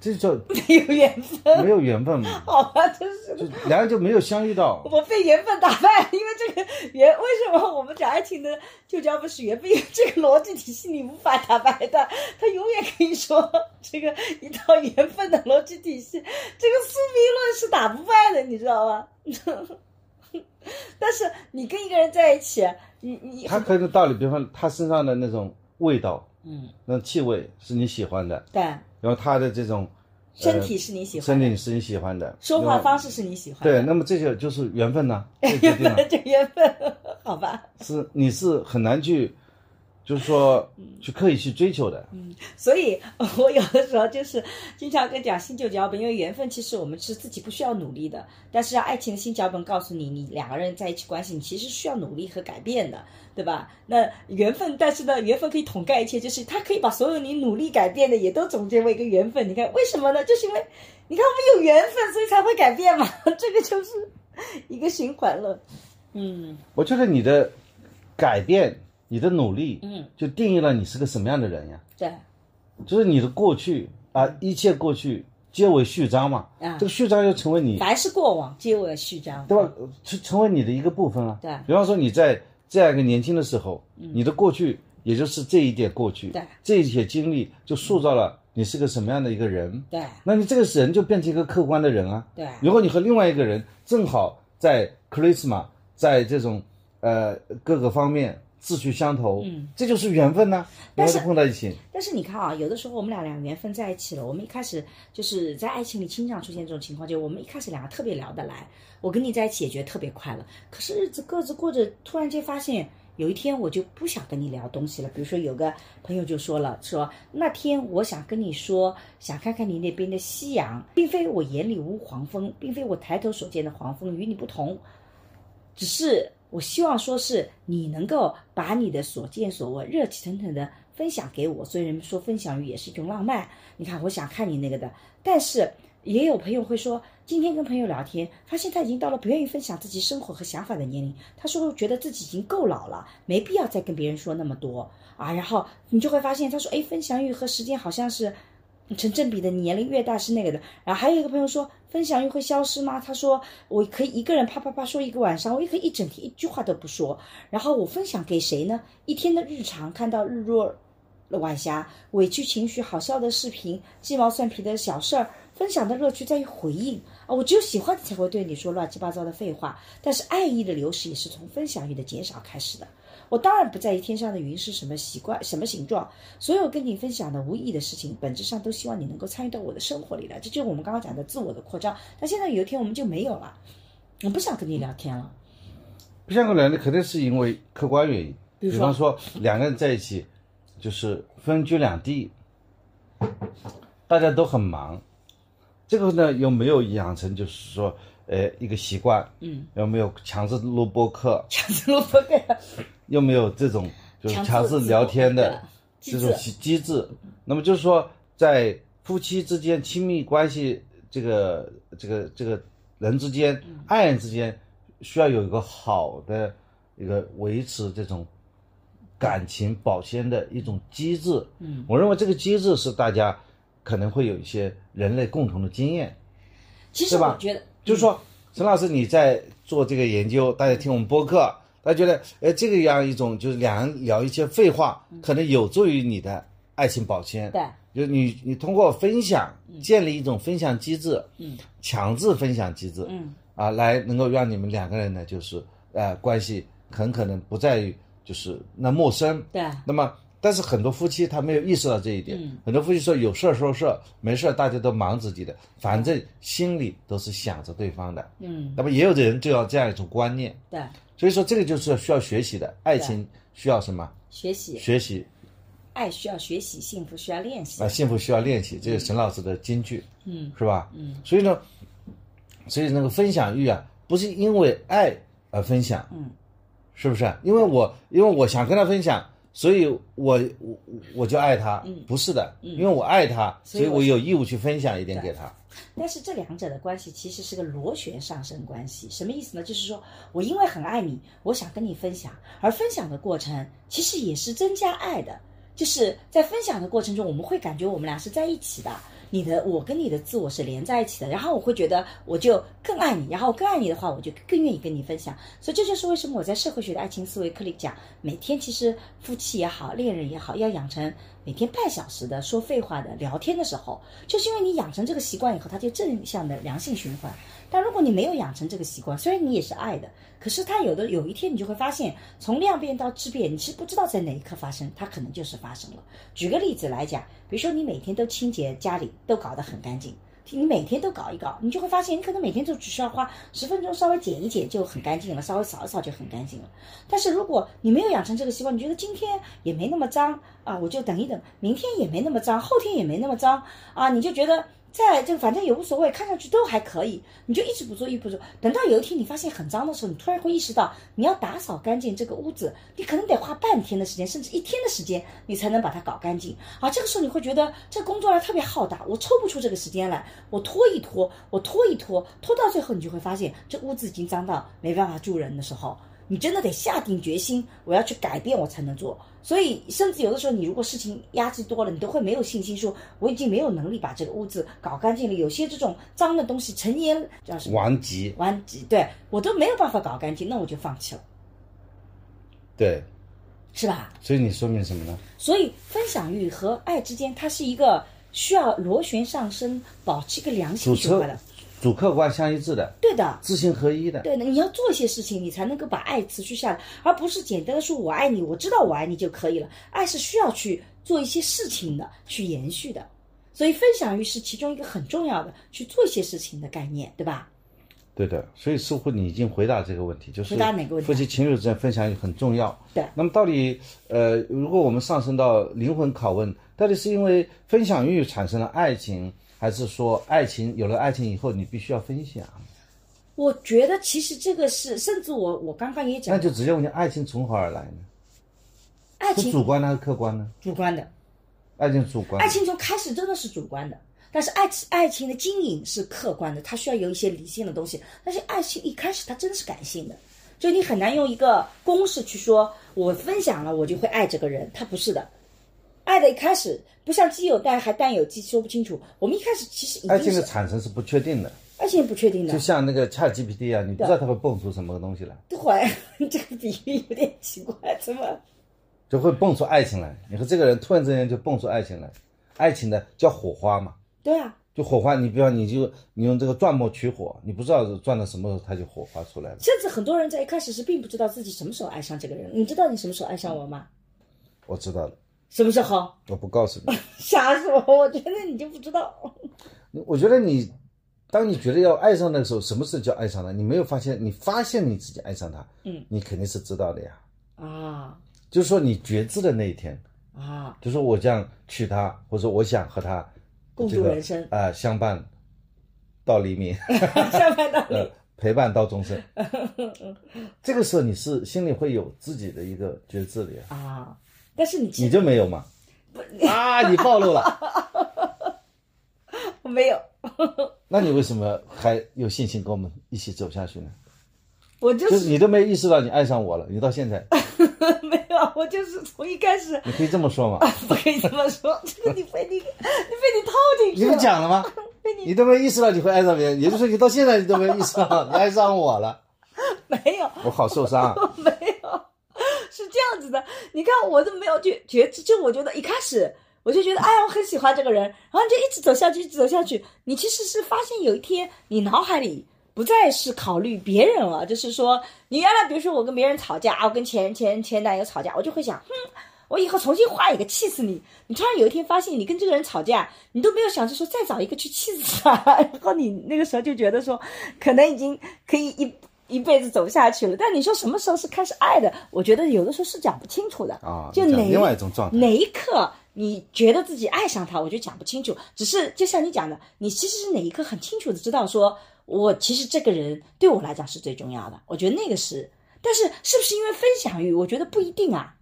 这叫 没有缘分，没有缘分嘛，好吧，真是的。就两人就没有相遇到。我被缘分打败，因为这个缘，为什么我们讲爱情的就叫不是缘分？因为这个逻辑体系你无法打败的，他永远可以说这个一套缘分的逻辑体系，这个宿命论是打不败的，你知道吗？但是你跟一个人在一起，你你他可能道理，比方他身上的那种味道，嗯，那气味是你喜欢的，对，然后他的这种身体是你喜欢的，身体是你喜欢的，说话方式是你喜欢的对，那么这就就是缘分呢，这决定了。这缘分，好吧。是你是很难去，就是说去刻意去追求的。嗯所以，我有的时候就是经常跟讲新旧脚本，因为缘分其实我们是自己不需要努力的，但是爱情的新脚本告诉你，你两个人在一起关系，你其实需要努力和改变的，对吧？那缘分，但是呢，缘分可以统盖一切，就是它可以把所有你努力改变的也都总结为一个缘分。你看为什么呢？就是因为你看我们有缘分，所以才会改变嘛，这个就是一个循环了。嗯我觉得你的改变，你的努力，嗯，就定义了你是个什么样的人呀。对，就是你的过去啊，一切过去皆为序章嘛。啊这个序章就成为你，凡是过往皆为序章，对吧？成成为你的一个部分了。对比方说你在这样一个年轻的时候，你的过去也就是这一点过去，对这一些经历就塑造了你是个什么样的一个人。对那你这个人就变成一个客观的人啊。对如果你和另外一个人正好在 charisma，在这种呃各个方面志趣相投，嗯，这就是缘分呐、然后就碰到一起，但是你看啊，有的时候我们俩两个缘分在一起了，我们一开始就是在爱情里经常出现这种情况，就我们一开始两个特别聊得来，我跟你在一起也觉得特别快乐，可是日子各自过着，突然间发现。有一天我就不想跟你聊东西了，比如说有个朋友就说了，说那天我想跟你说，想看看你那边的夕阳，并非我眼里无黄蜂，并非我抬头所见的黄蜂与你不同，只是我希望说是你能够把你的所见所闻热气腾腾的分享给我，所以人们说分享欲也是一种浪漫。你看，我想看你那个的，但是也有朋友会说，今天跟朋友聊天，发现他已经到了不愿意分享自己生活和想法的年龄，他说觉得自己已经够老了，没必要再跟别人说那么多啊。然后你就会发现，他说，哎，分享欲和时间好像是。成正比的，年龄越大是那个的。然后还有一个朋友说，分享欲会消失吗？他说，我可以一个人啪啪啪说一个晚上，我也可以一整天一句话都不说。然后我分享给谁呢？一天的日常，看到日落晚霞，委屈情绪，好笑的视频，鸡毛蒜皮的小事儿，分享的乐趣在于回应啊！我只有喜欢的才会对你说乱七八糟的废话。但是爱意的流失也是从分享欲的减少开始的。我当然不在意天上的云是什么习惯、什么形状，所有跟你分享的无意义的事情，本质上都希望你能够参与到我的生活里来。这就是我们刚刚讲的自我的扩张。但现在有一天我们就没有了，我不想跟你聊天了。不想跟你聊天，肯定是因为客观原因，比如方说两个人在一起，就是分居两地，大家都很忙，这个呢又没有养成，就是说，呃，一个习惯，嗯，又没有强制录播课，强制录播课，又没有这种就是强制聊天的这种机机制。那么就是说，在夫妻之间亲密关系这个这个这个人之间，爱人之间，需要有一个好的一个维持这种感情保鲜的一种机制。嗯，我认为这个机制是大家可能会有一些人类共同的经验。其实吧我觉得，就是说，陈老师你在做这个研究，大家听我们播客，大家觉得，哎，这个样一种就是两人聊一些废话，可能有助于你的爱情保鲜。对，就是你你通过分享建立一种分享机制，嗯，强制分享机制，嗯，啊，来能够让你们两个人呢，就是呃关系很可能不在于就是那陌生，对，那么，但是很多夫妻他没有意识到这一点。嗯。很多夫妻说有事儿说事儿，没事儿大家都忙自己的，反正心里都是想着对方的。嗯，那么也有的人就要这样一种观念，对，所以说这个就是需要学习的。爱情需要什么？学习，学习爱需要学习，幸福需要练习啊，。幸福需要练习，这是沈老师的金句，嗯，是吧？嗯，所以呢，所以那个分享欲啊，不是因为爱而分享，嗯，是不是？因为我因为我想跟他分享，所以我我我就爱他，嗯不是的，因为我爱他，所以我所以我有义务去分享一点给他。但是这两者的关系其实是个螺旋上升关系，什么意思呢？就是说我因为很爱你，我想跟你分享，而分享的过程其实也是增加爱的，就是在分享的过程中，我们会感觉我们俩是在一起的。你的我跟你的自我是连在一起的，然后我会觉得我就更爱你，然后更爱你的话，我就更愿意跟你分享。所以这就是为什么我在社会学的爱情思维课里讲，每天其实夫妻也好，恋人也好，要养成每天半小时的说废话的聊天的时候，就是因为你养成这个习惯以后，它就正向的良性循环。但如果你没有养成这个习惯，虽然你也是爱的，可是它有的有一天你就会发现，从量变到质变，你其实不知道在哪一刻发生，它可能就是发生了。举个例子来讲，比如说你每天都清洁家里，都搞得很干净。你每天都搞一搞，你就会发现，你可能每天就只需要花十分钟稍微剪一剪就很干净了，稍微扫一扫就很干净了。但是如果你没有养成这个习惯，你觉得今天也没那么脏啊，我就等一等，明天也没那么脏，后天也没那么脏啊，你就觉得在这个反正也无所谓，看上去都还可以，你就一直不做，一直不做。等到有一天你发现很脏的时候，你突然会意识到你要打扫干净这个屋子，你可能得花半天的时间，甚至一天的时间，你才能把它搞干净啊。这个时候你会觉得这工作量特别浩大，我抽不出这个时间来，我拖一拖，我拖一拖，拖到最后你就会发现这屋子已经脏到没办法住人的时候。你真的得下定决心，我要去改变，我才能做。所以，甚至有的时候，你如果事情压制多了，你都会没有信心，说我已经没有能力把这个屋子搞干净了。有些这种脏的东西成年叫什么？顽疾，顽疾，对我都没有办法搞干净，那我就放弃了，对，是吧？所以你说明什么呢？所以，分享欲和爱之间，它是一个需要螺旋上升，保持一个良性循环的。主客观相一致的，对的，知行合一的。对的，你要做一些事情，你才能够把爱持续下来，而不是简单的说我爱你，我知道我爱你就可以了。爱是需要去做一些事情的，去延续的。所以分享欲是其中一个很重要的去做一些事情的概念，对吧？对的，所以似乎你已经回答这个问题，就是回答哪个问题夫妻情侣之间分享欲很重要。对那么到底呃，如果我们上升到灵魂拷问，到底是因为分享欲产生了爱情，还是说爱情有了爱情以后你必须要分享？我觉得其实这个是，甚至我我刚刚也讲那，就直接问你，爱情从何而来呢？爱情主观的还是客观呢？主观的，爱情主观爱情从开始真的是主观的，但是爱情爱情的经营是客观的，它需要有一些理性的东西。但是爱情一开始它真的是感性的，就你很难用一个公式去说，我分享了我就会爱这个人，它不是的。爱的一开始不像基友带还带有基，说不清楚。我们一开始其实爱情的产生是不确定的，爱情不确定的就，像那个 Chat GPT 啊，你不知道它会蹦出什么东西来，对 会这个比喻有点奇怪，怎么？就会蹦出爱情来。你和这个人突然之间就蹦出爱情来，爱情的叫火花嘛。对啊，就火花，你比方你就你用这个钻木取火，你不知道钻到什么时候它就火花出来了。甚至很多人在一开始是并不知道自己什么时候爱上这个人。你知道你什么时候爱上我吗？我知道了，什么是好？我不告诉你。瞎说！我觉得你就不知道。我觉得你，当你觉得要爱上的时候，什么事叫爱上他？你没有发现，你发现你自己爱上他，嗯，你肯定是知道的呀。啊就是说你觉知的那一天，啊，就是我这样娶她，或者说我想和她共度人生，啊、相伴到黎明，下班道理呃，陪伴到终身。这个时候你是心里会有自己的一个觉知的呀，啊。但是你你就没有吗？啊，你暴露了。我没有，那你为什么还有信心跟我们一起走下去呢？我就就是是你都没意识到你爱上我了，你到现在，没有，我就是从一开始你可以这么说吗？不可以这么说，这个你被你你非你套进去你不。讲了吗？你都没意识到你会爱上别人，也就是说你到现在你都没有意识到你爱上我了，没有，我好受伤你看，我都没有觉觉，就我觉得一开始我就觉得，哎呀，我很喜欢这个人，然后你就一直走下去，一直走下去。你其实是发现有一天，你脑海里不再是考虑别人了，就是说，你原来比如说我跟别人吵架啊，我跟前前前男友吵架，我就会想，哼。我以后重新换一个气死你！你突然有一天发现你跟这个人吵架，你都没有想着说再找一个去气死他，然后你那个时候就觉得说，可能已经可以一一辈子走下去了。但你说什么时候是开始爱的？我觉得有的时候是讲不清楚的啊就哪另外一种状态哪一刻你觉得自己爱上他，我就讲不清楚。只是就像你讲的，你其实是哪一刻很清楚的知道说，我其实这个人对我来讲是最重要的。我觉得那个是，但是是不是因为分享欲？我觉得不一定啊。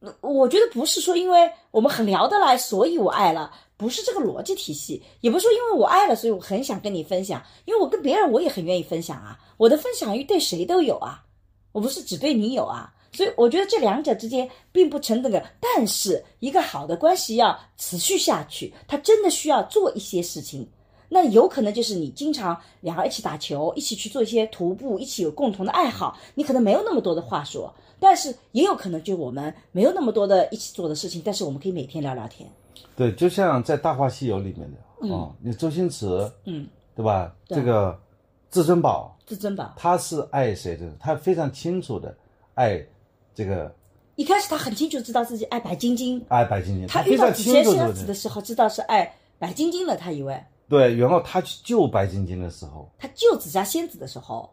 呃我觉得不是说因为我们很聊得来，所以我爱了，不是这个逻辑体系，也不是说因为我爱了，所以我很想跟你分享，因为我跟别人我也很愿意分享啊，我的分享欲对谁都有啊，我不是只对你有啊，所以我觉得这两者之间并不成等的，但是一个好的关系要持续下去，它真的需要做一些事情。那有可能就是你经常两个一起打球，一起去做一些徒步，一起有共同的爱好，你可能没有那么多的话说，但是也有可能就我们没有那么多的一起做的事情，但是我们可以每天聊聊天。对，就像在《大话西游》里面的哦，你周星驰，嗯，对吧？这个至尊宝，至尊宝。他是爱谁的？他非常清楚的爱这个一开始他很清楚知道自己爱白晶晶，爱白晶晶，他遇到紫非常清霞仙子的。时候知道是爱白晶晶了，他以为。对，然后他去救白晶晶的时候，他救紫霞仙子的时候，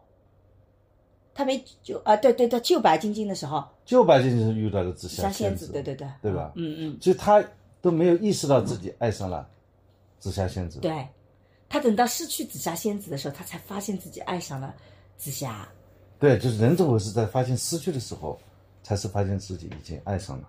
他没救啊，对对他，救白晶晶的时候，救白晶晶是遇到了紫紫霞仙子，对对对，对吧？嗯嗯，其实他都没有意识到自己爱上了紫霞仙子。对，他等到失去紫霞仙子的时候，他才发现自己爱上了紫霞。对，就是人总会是在发现失去的时候，才是发现自己已经爱上了。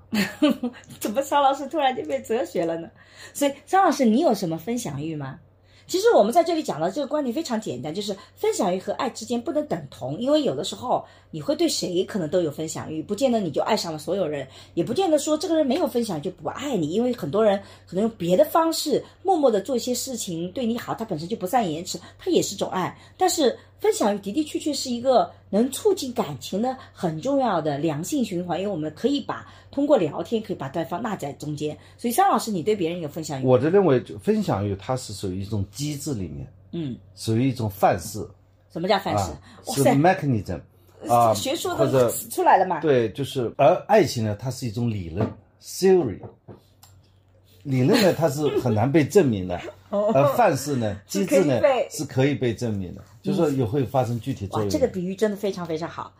怎么张老师突然就变哲学了呢？所以张老师，你有什么分享欲吗？其实我们在这里讲的这个观点非常简单，就是分享欲和爱之间不能等同，因为有的时候你会对谁可能都有分享欲，不见得你就爱上了所有人，也不见得说这个人没有分享就不爱你，因为很多人可能用别的方式默默的做一些事情对你好，他本身就不善言辞，他也是种爱。但是分享欲的的确确是一个能促进感情的很重要的良性循环，因为我们可以把通过聊天可以把对方纳在中间。所以张老师，你对别人有分享欲？我的认为，分享欲它是属于一种机制里面，嗯，属于一种范式什么叫范式？啊，是，mechanism 啊，学术或者的出来了嘛？对，就是而爱情呢，它是一种理论 theory，理论呢它是很难被证明的，而范式呢 机制呢是可以被证明的，就是说也会发生具体作哇，用。这个比喻真的非常非常好，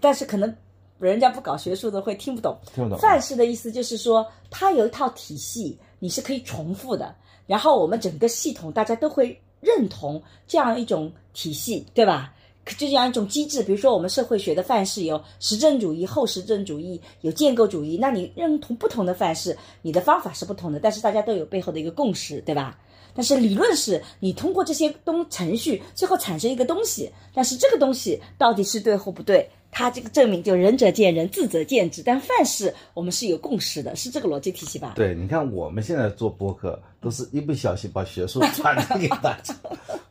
但是可能人家不搞学术的会听不懂。听不懂范式的意思就是说，它有一套体系，你是可以重复的，然后我们整个系统大家都会认同这样一种体系，对吧？就这样一种机制，比如说我们社会学的范式有实证主义、后实证主义，有建构主义。那你认同不同的范式，你的方法是不同的，但是大家都有背后的一个共识，对吧？但是理论是你通过这些东程序，最后产生一个东西，但是这个东西到底是对或不对，它这个证明就仁者见仁，智者见智。但范式我们是有共识的，是这个逻辑体系吧？对，你看我们现在做播客都是一不小心把学术传递给大家。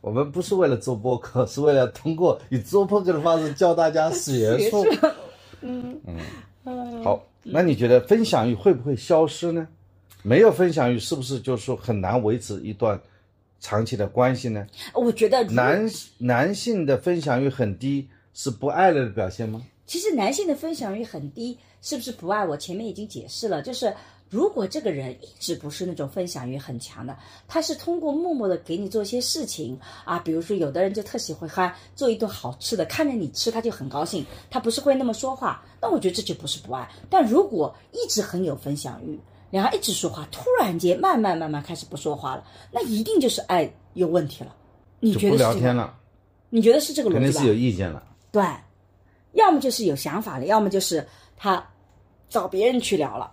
我们不是为了做播客，是为了通过以做播客的方式教大家学术。嗯 嗯，好，那你觉得分享欲会不会消失呢？没有分享欲，是不是就是说很难维持一段长期的关系呢？我觉得男男性的分享欲很低，是不爱了的表现吗？其实男性的分享欲很低，是不是不爱我？前面已经解释了，就是如果这个人一直不是那种分享欲很强的，他是通过默默的给你做一些事情啊，比如说有的人就特喜欢做一顿好吃的，看着你吃他就很高兴，他不是会那么说话，那我觉得这就不是不爱。但如果一直很有分享欲，然后一直说话，突然间慢慢慢慢开始不说话了，那一定就是爱有问题了。你觉得是这个？聊天了，你觉得是这个逻辑吧？肯定是有意见了。对，要么就是有想法了，要么就是他找别人去聊了。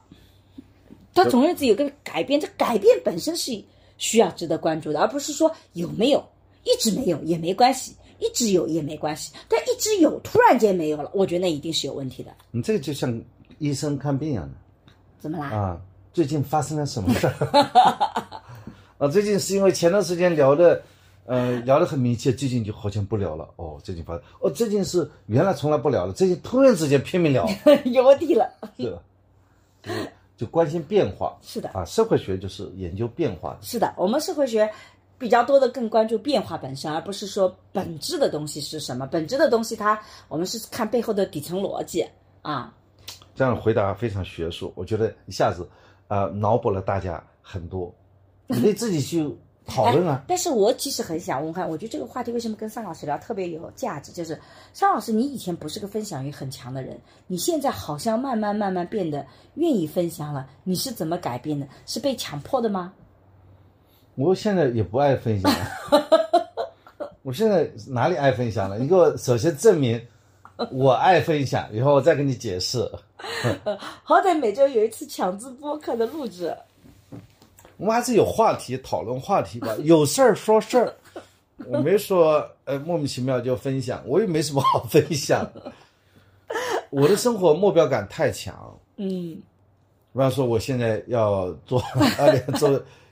他总日子有个改变，这改变本身是需要值得关注的，而不是说有没有，一直没有也没关系，一直有也没关系。但一直有，突然间没有了，我觉得那一定是有问题的。你这个就像医生看病一样的。怎么啦？啊，最近发生了什么事儿？啊，最近是因为前段时间聊的，呃，聊得很密切，最近就好像不聊了。哦，最近发生，哦，最近是原来从来不聊了，最近突然之间拼命聊，有问题了。对吧？就就关心变化。是的啊，社会学就是研究变化的。是的，我们社会学比较多的更关注变化本身，而不是说本质的东西是什么。本质的东西它，我们是看背后的底层逻辑啊。这样回答非常学术，我觉得一下子，啊、脑补了大家很多，你可以自己去讨论啊哎。但是我其实很想问看，我觉得这个话题为什么跟尚老师聊特别有价值？就是尚老师，你以前不是个分享欲很强的人，你现在好像慢慢慢慢变得愿意分享了，你是怎么改变的？是被强迫的吗？我现在也不爱分享了，我现在哪里爱分享了？你给我首先证明我爱分享，以后我再跟你解释。好歹每周有一次强制播客的录制。我们还是有话题讨论话题吧，有事儿说事儿。我没说呃莫名其妙就分享，我也没什么好分享。的。我的生活目标感太强，嗯，比方说我现在要做 二点做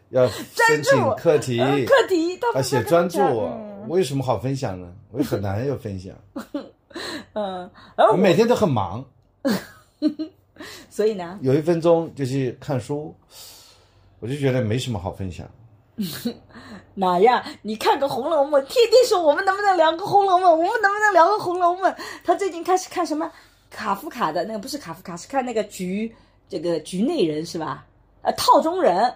要申请课题，呃课题他啊不写专注，嗯。我有什么好分享呢？我也很难有分享，嗯，我我每天都很忙，所以呢，有一分钟就去看书，我就觉得没什么好分享。哪呀？你看个《红楼梦》，天天说我们能不能聊个《红楼梦》，我们能不能聊个《红楼梦》？他最近开始看什么卡夫卡的那个，不是卡夫卡，是看那个局这个局内人是吧？呃，套中人，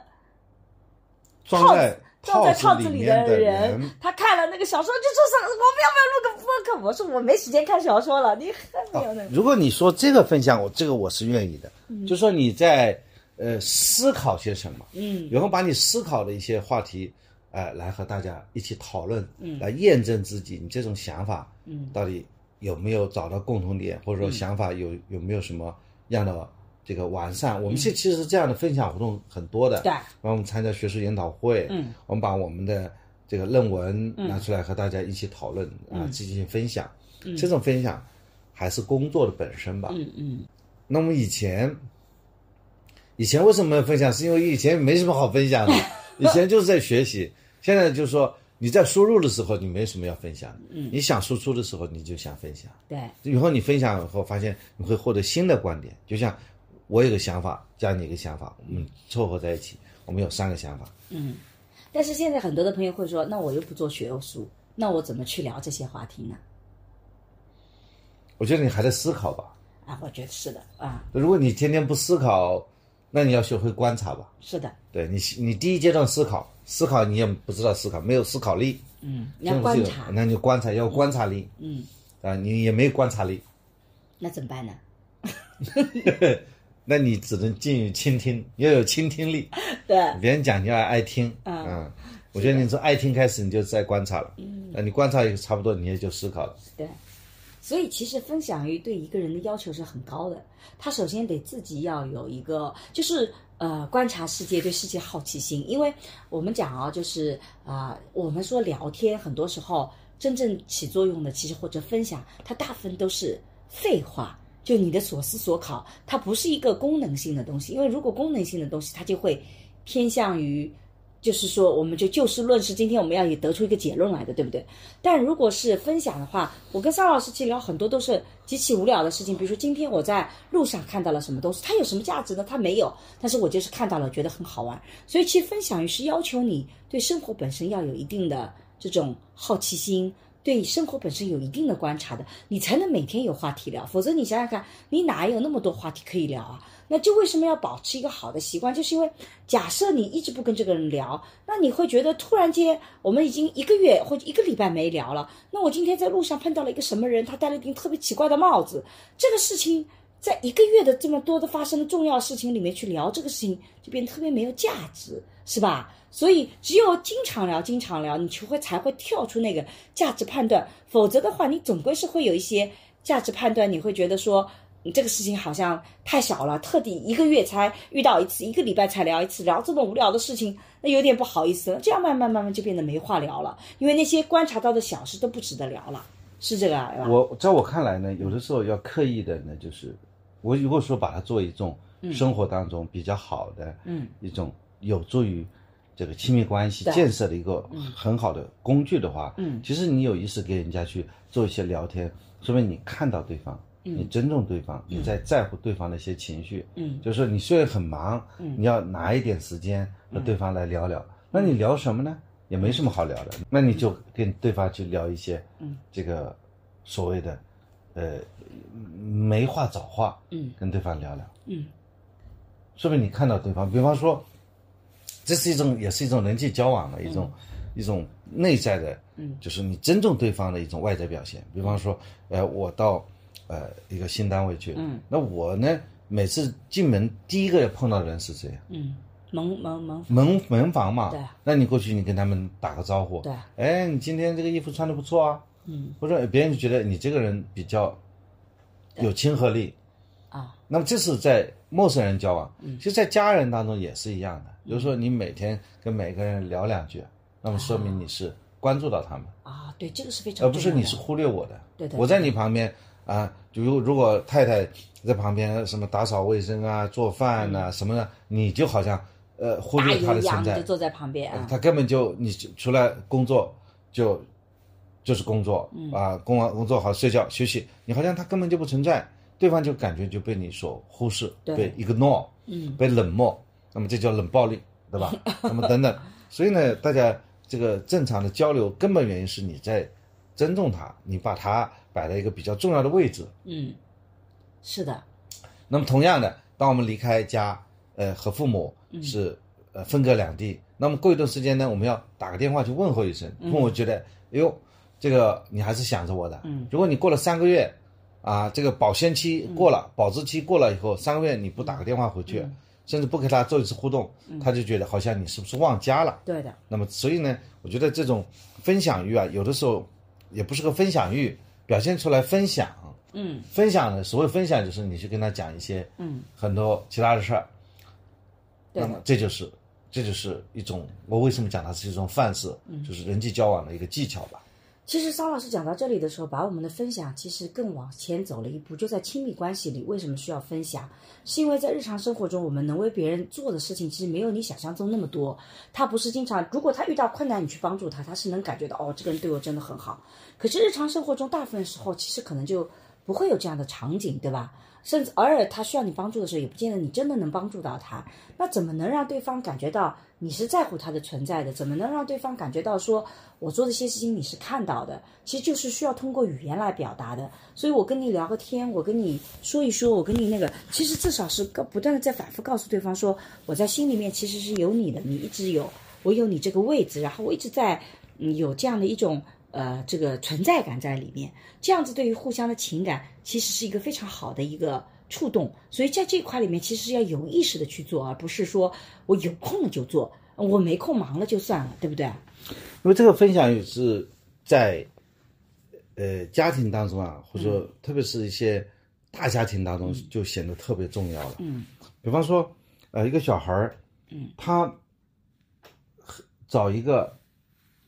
装在装在套子里的人，他看了那个小说就说是，我们要不要录个播客？我说我没时间看小说了，你还没有那个。如果你说这个分享，我这个我是愿意的，就说你在呃思考些什么，嗯，然后把你思考的一些话题，呃，来和大家一起讨论，嗯，来验证自己你这种想法，嗯，到底有没有找到共同点，或者说想法有有没有什么样的这个完善？我们现其实这样的分享活动很多的，对。然后我们参加学术研讨会，嗯，我们把我们的这个论文拿出来和大家一起讨论、啊，进行分享，这种分享还是工作的本身吧。嗯嗯。那我们以前，以前为什么要分享？是因为以前没什么好分享的，以前就是在学习。现在就是说你在输入的时候，你没什么要分享的，嗯，你想输出的时候，你就想分享。对，以后你分享以后，发现你会获得新的观点。就像我有个想法，加你一个想法，我们凑合在一起，我们有三个想法。嗯但是现在很多的朋友会说，那我又不做学术，那我怎么去聊这些话题呢？我觉得你还在思考吧。啊，我觉得是的啊，如果你天天不思考，那你要学会观察吧。是的，对你，你第一阶段思考，思考你也不知道思考，没有思考力，嗯，你要观察，那你就观察，要观察力。嗯，啊，你也没有观察力，那怎么办呢？那你只能进于倾听，要有倾听力。对，别人讲你要爱听，嗯，我觉得你从爱听开始，你就在观察了，嗯，那你观察也差不多，你也就思考了。对，所以其实分享欲对一个人的要求是很高的。他首先得自己要有一个，就是呃观察世界、对世界好奇心。因为我们讲啊，就是啊、我们说聊天，很多时候真正起作用的，其实或者分享，它大部分都是废话。就你的所思所考，它不是一个功能性的东西，因为如果功能性的东西，它就会偏向于就是说，我们就就事论事。今天我们要也得出一个结论来的，对不对？但如果是分享的话，我跟桑老师去聊很多都是极其无聊的事情，比如说今天我在路上看到了什么东西，它有什么价值呢？它没有，但是我就是看到了，觉得很好玩。所以其实分享欲是要求你对生活本身要有一定的这种好奇心。对生活本身有一定的观察的，你才能每天有话题聊。否则你想想看，你哪有那么多话题可以聊啊？那就为什么要保持一个好的习惯？就是因为假设你一直不跟这个人聊，那你会觉得突然间我们已经一个月或者一个礼拜没聊了。那我今天在路上碰到了一个什么人，他戴了一顶特别奇怪的帽子，这个事情在一个月的这么多的发生的重要事情里面去聊这个事情，就变得特别没有价值，是吧？所以只有经常聊，经常聊，你就会才会跳出那个价值判断，否则的话，你总归是会有一些价值判断，你会觉得说。你这个事情好像太小了，特地一个月才遇到一次，一个礼拜才聊一次，聊这么无聊的事情，那有点不好意思了。这样慢慢慢慢就变得没话聊了，因为那些观察到的小事都不值得聊了，是这个啊？吧？我在我看来呢，有的时候要刻意的呢，就是我如果说把它作为一种生活当中比较好的，嗯，一种有助于这个亲密关系建设的一个很好的工具的话，嗯，其实你有意识给人家去做一些聊天，说明你看到对方。你尊重对方，你在在乎对方的一些情绪，嗯，就是说你虽然很忙，嗯，你要拿一点时间和对方来聊聊。那你聊什么呢？也没什么好聊的，那你就跟对方去聊一些，嗯，这个所谓的，呃，没话找话，嗯，跟对方聊聊，嗯，说明你看到对方，比方说，这是一种也是一种人际交往的一种、一种内在的，嗯，就是你尊重对方的一种外在表现。比方说，呃，我到呃一个新单位去，嗯，那我呢每次进门第一个碰到的人是谁？嗯，门门门，门门房嘛，对，那你过去你跟他们打个招呼，对，哎，你今天这个衣服穿的不错啊，嗯，或者别人就觉得你这个人比较有亲和力，啊，那么这是在陌生人交往，其实，在家人当中也是一样的。比如说，你每天跟每个人聊两句，那么说明你是关注到他们，啊，对，这个是非常而不是你是忽略我的。对的我在你旁边啊，就如如果太太在旁边什么打扫卫生啊、做饭呐、什么的，你就好像呃忽略她的存在爷一样就，坐在旁边啊，他根本就你就除了工作就就是工作、啊，工完工作好睡觉休息，你好像他根本就不存在，对方就感觉就被你所忽视，对被 ignore，嗯，被冷漠，那么这叫冷暴力，对吧？那么等等，所以呢，大家这个正常的交流根本原因是你在尊重他，你把他摆在一个比较重要的位置。嗯，是的，那么同样的，当我们离开家，呃，和父母是呃分隔两地，那么过一段时间呢，我们要打个电话去问候一声，父母觉得，哎呦，这个你还是想着我的。嗯，如果你过了三个月，啊，这个保鲜期过了，保质期过了以后，三个月你不打个电话回去，甚至不跟他做一次互动，他就觉得好像你是不是忘家了。对的，那么，所以呢，我觉得这种分享欲啊，有的时候也不是个分享欲，表现出来分享。嗯，分享的，所谓分享就是你去跟他讲一些嗯。很多其他的事儿，对。那么这就是这就是一种我为什么讲它是一种范式，嗯。就是人际交往的一个技巧吧。其实桑老师讲到这里的时候，把我们的分享其实更往前走了一步，就在亲密关系里，为什么需要分享？是因为在日常生活中，我们能为别人做的事情，其实没有你想象中那么多。他不是经常，如果他遇到困难，你去帮助他，他是能感觉到哦，这个人对我真的很好。可是日常生活中，大部分时候其实可能就不会有这样的场景，对吧？甚至偶尔他需要你帮助的时候，也不见得你真的能帮助到他。那怎么能让对方感觉到你是在乎他的存在的？怎么能让对方感觉到说我做这些事情你是看到的？其实就是需要通过语言来表达的。所以我跟你聊个天，我跟你说一说，我跟你那个，其实至少是不断的在反复告诉对方说，我在心里面其实是有你的，你一直有，我有你这个位置，然后我一直在嗯有这样的一种。呃，这个存在感在里面，这样子对于互相的情感，其实是一个非常好的一个触动。所以在这一块里面，其实是要有意识的去做，而不是说我有空了就做，我没空忙了就算了，对不对？因为这个分享也是在呃家庭当中啊，或者说特别是一些大家庭当中，就显得特别重要了。嗯，比方说，呃，一个小孩儿，嗯，他找一个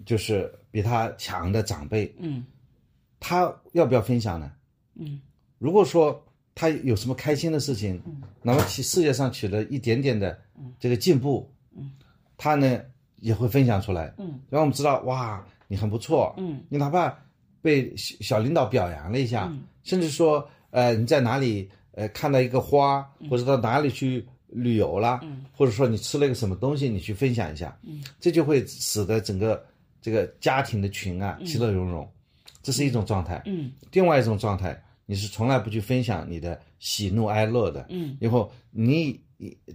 就是。比他强的长辈，嗯，他要不要分享呢？嗯，如果说他有什么开心的事情，嗯，哪怕其事业上取得一点点的这个进步，嗯，他呢也会分享出来，嗯，让我们知道哇，你很不错，嗯，你哪怕被小小领导表扬了一下，嗯，甚至说呃你在哪里呃看到一个花，或者到哪里去旅游了，嗯，或者说你吃了一个什么东西，你去分享一下，嗯，这就会使得整个。这个家庭的群啊，其乐融融，这是一种状态。嗯，另外一种状态，你是从来不去分享你的喜怒哀乐的。嗯，以后你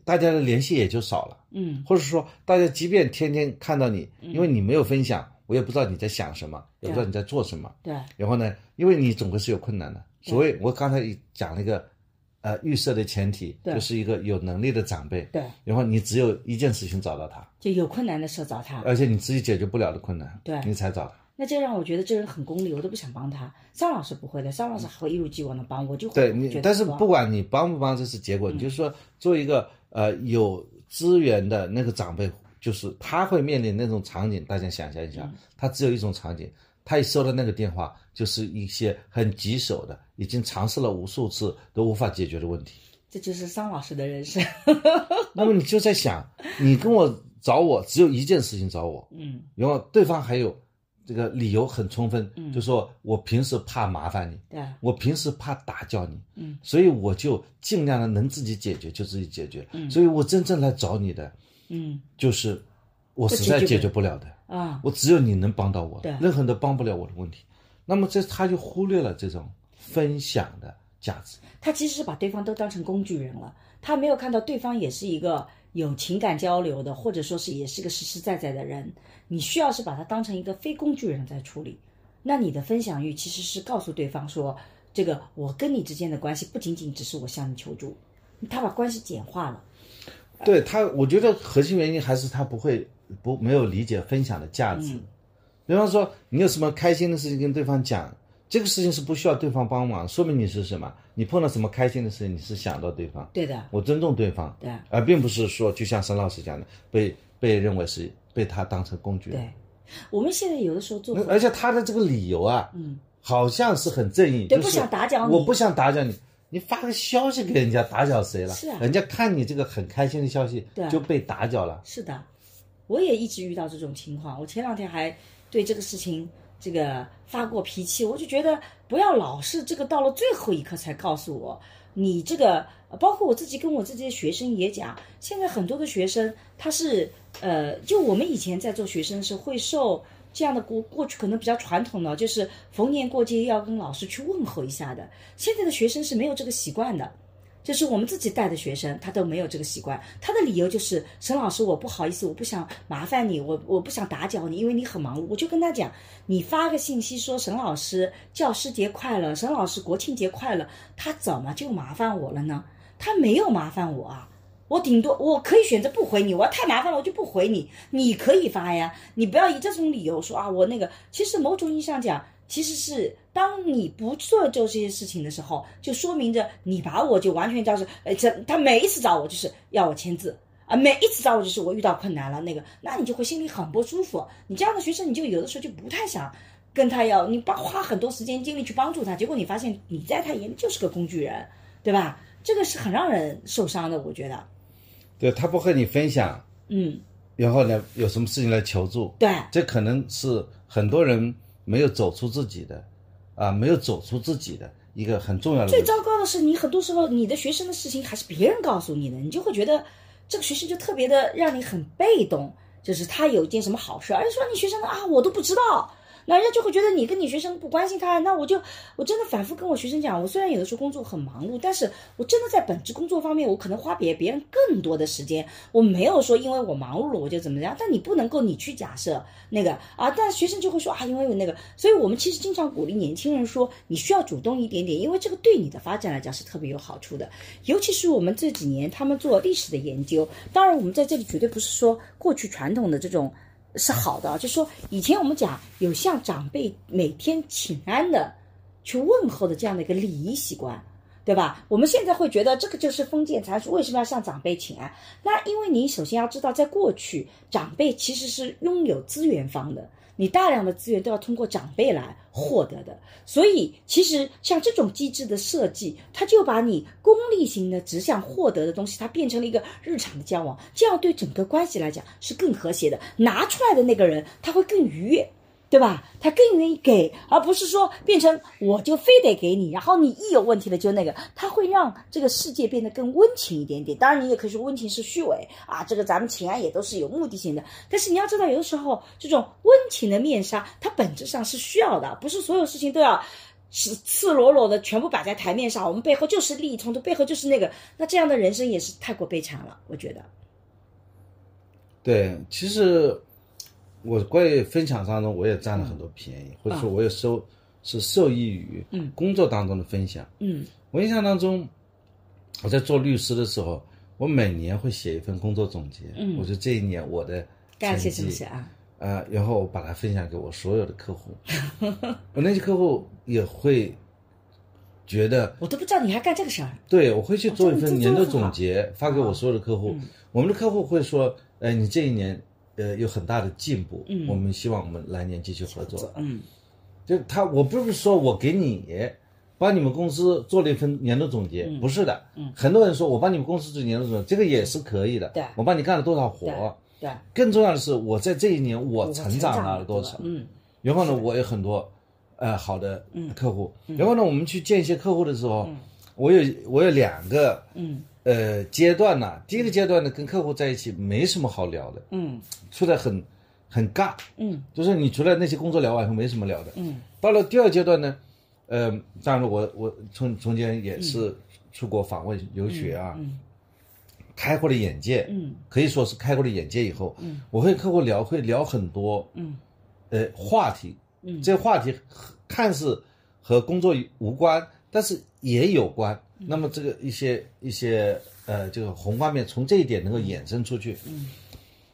大家的联系也就少了。嗯，或者说大家即便天天看到你，因为你没有分享，我也不知道你在想什么，也不知道你在做什么。对。然后呢，因为你总归是有困难的。所以我刚才讲了一个，呃，预设的前提就是一个有能力的长辈。对。然后你只有一件事情找到他。就有困难的时候找他，而且你自己解决不了的困难，对，你才找他。那这让我觉得这人很功利，我都不想帮他。张老师不会的，张老师还会一如既往的帮我，就对你。但是不管你帮不帮，这是结果。你就是说，做一个呃有资源的那个长辈，就是他会面临那种场景。大家想象一下，他只有一种场景，他一收到那个电话，就是一些很棘手的，已经尝试了无数次都无法解决的问题。这就是桑老师的人生。那么你就在想，你跟我。找我只有一件事情找我，嗯，然后对方还有这个理由很充分，嗯，就说我平时怕麻烦你，对，我平时怕打搅你，嗯，所以我就尽量的能自己解决就自己解决，嗯，所以我真正来找你的，嗯，就是我实在解决不了的啊，我只有你能帮到我，对，任何人都帮不了我的问题，那么这他就忽略了这种分享的价值，他其实是把对方都当成工具人了，他没有看到对方也是一个。有情感交流的，或者说是也是个实实在在的人，你需要是把他当成一个非工具人在处理。那你的分享欲其实是告诉对方说，这个我跟你之间的关系不仅仅只是我向你求助，他把关系简化了。对他，我觉得核心原因还是他不会不没有理解分享的价值。比方说，你有什么开心的事情跟对方讲。这个事情是不需要对方帮忙，说明你是什么？你碰到什么开心的事情，你是想到对方。对的，我尊重对方。对，而并不是说，就像沈老师讲的，被被认为是被他当成工具。对，我们现在有的时候做，而且他的这个理由啊，嗯，好像是很正义，对，不想打搅你，我不想打搅你，你发个消息给人家打搅谁了？是啊，人家看你这个很开心的消息，对，就被打搅了。是的，我也一直遇到这种情况。我前两天还对这个事情。这个发过脾气，我就觉得不要老是这个到了最后一刻才告诉我，你这个包括我自己跟我自己的学生也讲，现在很多的学生他是呃，就我们以前在做学生是会受这样的过过去可能比较传统的，就是逢年过节要跟老师去问候一下的，现在的学生是没有这个习惯的。就是我们自己带的学生，他都没有这个习惯。他的理由就是沈老师，我不好意思，我不想麻烦你，我我不想打搅你，因为你很忙。我就跟他讲，你发个信息说沈老师教师节快乐，沈老师国庆节快乐，他怎么就麻烦我了呢？他没有麻烦我啊，我顶多我可以选择不回你，我要太麻烦了我就不回你。你可以发呀，你不要以这种理由说啊，我那个其实某种意义上讲。其实是当你不做做这些事情的时候，就说明着你把我就完全叫是，呃，这他每一次找我就是要我签字啊，每一次找我就是我遇到困难了那个，那你就会心里很不舒服。你这样的学生，你就有的时候就不太想跟他要，你帮花很多时间精力去帮助他，结果你发现你在他眼里就是个工具人，对吧？这个是很让人受伤的，我觉得。对他不和你分享，嗯，然后呢，有什么事情来求助，对，这可能是很多人。没有走出自己的，啊、没有走出自己的一个很重要的最。糟糕的是，你很多时候你的学生的事情还是别人告诉你的，你就会觉得这个学生就特别的让你很被动，就是他有一件什么好事，而且说你学生啊我都不知道，人家就会觉得你跟你学生不关心他，那我就我真的反复跟我学生讲，我虽然有的时候工作很忙碌，但是我真的在本职工作方面，我可能花别别人更多的时间，我没有说因为我忙碌了我就怎么样，但你不能够你去假设那个啊，但学生就会说啊，因为有那个，所以我们其实经常鼓励年轻人说，你需要主动一点点，因为这个对你的发展来讲是特别有好处的。尤其是我们这几年他们做历史的研究，当然我们在这里绝对不是说过去传统的这种是好的，就说以前我们讲有向长辈每天请安的去问候的这样的一个礼仪习惯。对吧？我们现在会觉得这个就是封建传统，为什么要向长辈请安？那因为你首先要知道，在过去，长辈其实是拥有资源方的，你大量的资源都要通过长辈来获得的。所以，其实像这种机制的设计，它就把你功利型的只想获得的东西，它变成了一个日常的交往，这样对整个关系来讲是更和谐的。拿出来的那个人，他会更愉悦。对吧？他更愿意给，而不是说变成我就非得给你，然后你一有问题了就那个，他会让这个世界变得更温情一点点。当然，你也可以说温情是虚伪啊，这个咱们情爱也都是有目的性的。但是你要知道，有的时候这种温情的面纱，它本质上是需要的，不是所有事情都要是赤裸裸的全部摆在台面上。我们背后就是利益冲突，背后就是那个，那这样的人生也是太过悲惨了，我觉得。对，其实我关于分享当中，我也占了很多便宜，或者说我也受是受益于嗯工作当中的分享。嗯我印象当中，我在做律师的时候，我每年会写一份工作总结。嗯我说这一年我的干了些成绩什么事啊？呃，然后我把它分享给我所有的客户，我那些客户也会觉得，我都不知道你还干这个事儿。对我会去做一份年度总结，发给我所有的客户。我们的客户会说，呃，你这一年呃有很大的进步，嗯我们希望我们来年继续合作。嗯就他，我不是说我给你帮你们公司做了一份年度总结，不是的。嗯，很多人说我帮你们公司做年度总结，这个也是可以的。对我帮你干了多少活？对，更重要的是，我在这一年我我成长了多少？嗯然后呢，我有很多呃好的客户。然后呢，我们去见一些客户的时候，我有我有两个嗯呃阶段呢。第一个阶段呢，跟客户在一起没什么好聊的，嗯。处在很很尬，嗯。就是你除了那些工作聊完以后没什么聊的。嗯。到了第二阶段呢，呃，当然了我我从中间也是出国访问游学啊，嗯开阔了眼界，嗯。可以说是开阔了眼界以后，嗯。我会客户聊会聊很多，嗯。呃，话题，嗯。这个话题看似和工作无关，但是也有关。嗯。那么这个一些一些呃这个宏观面从这一点能够衍生出去，嗯。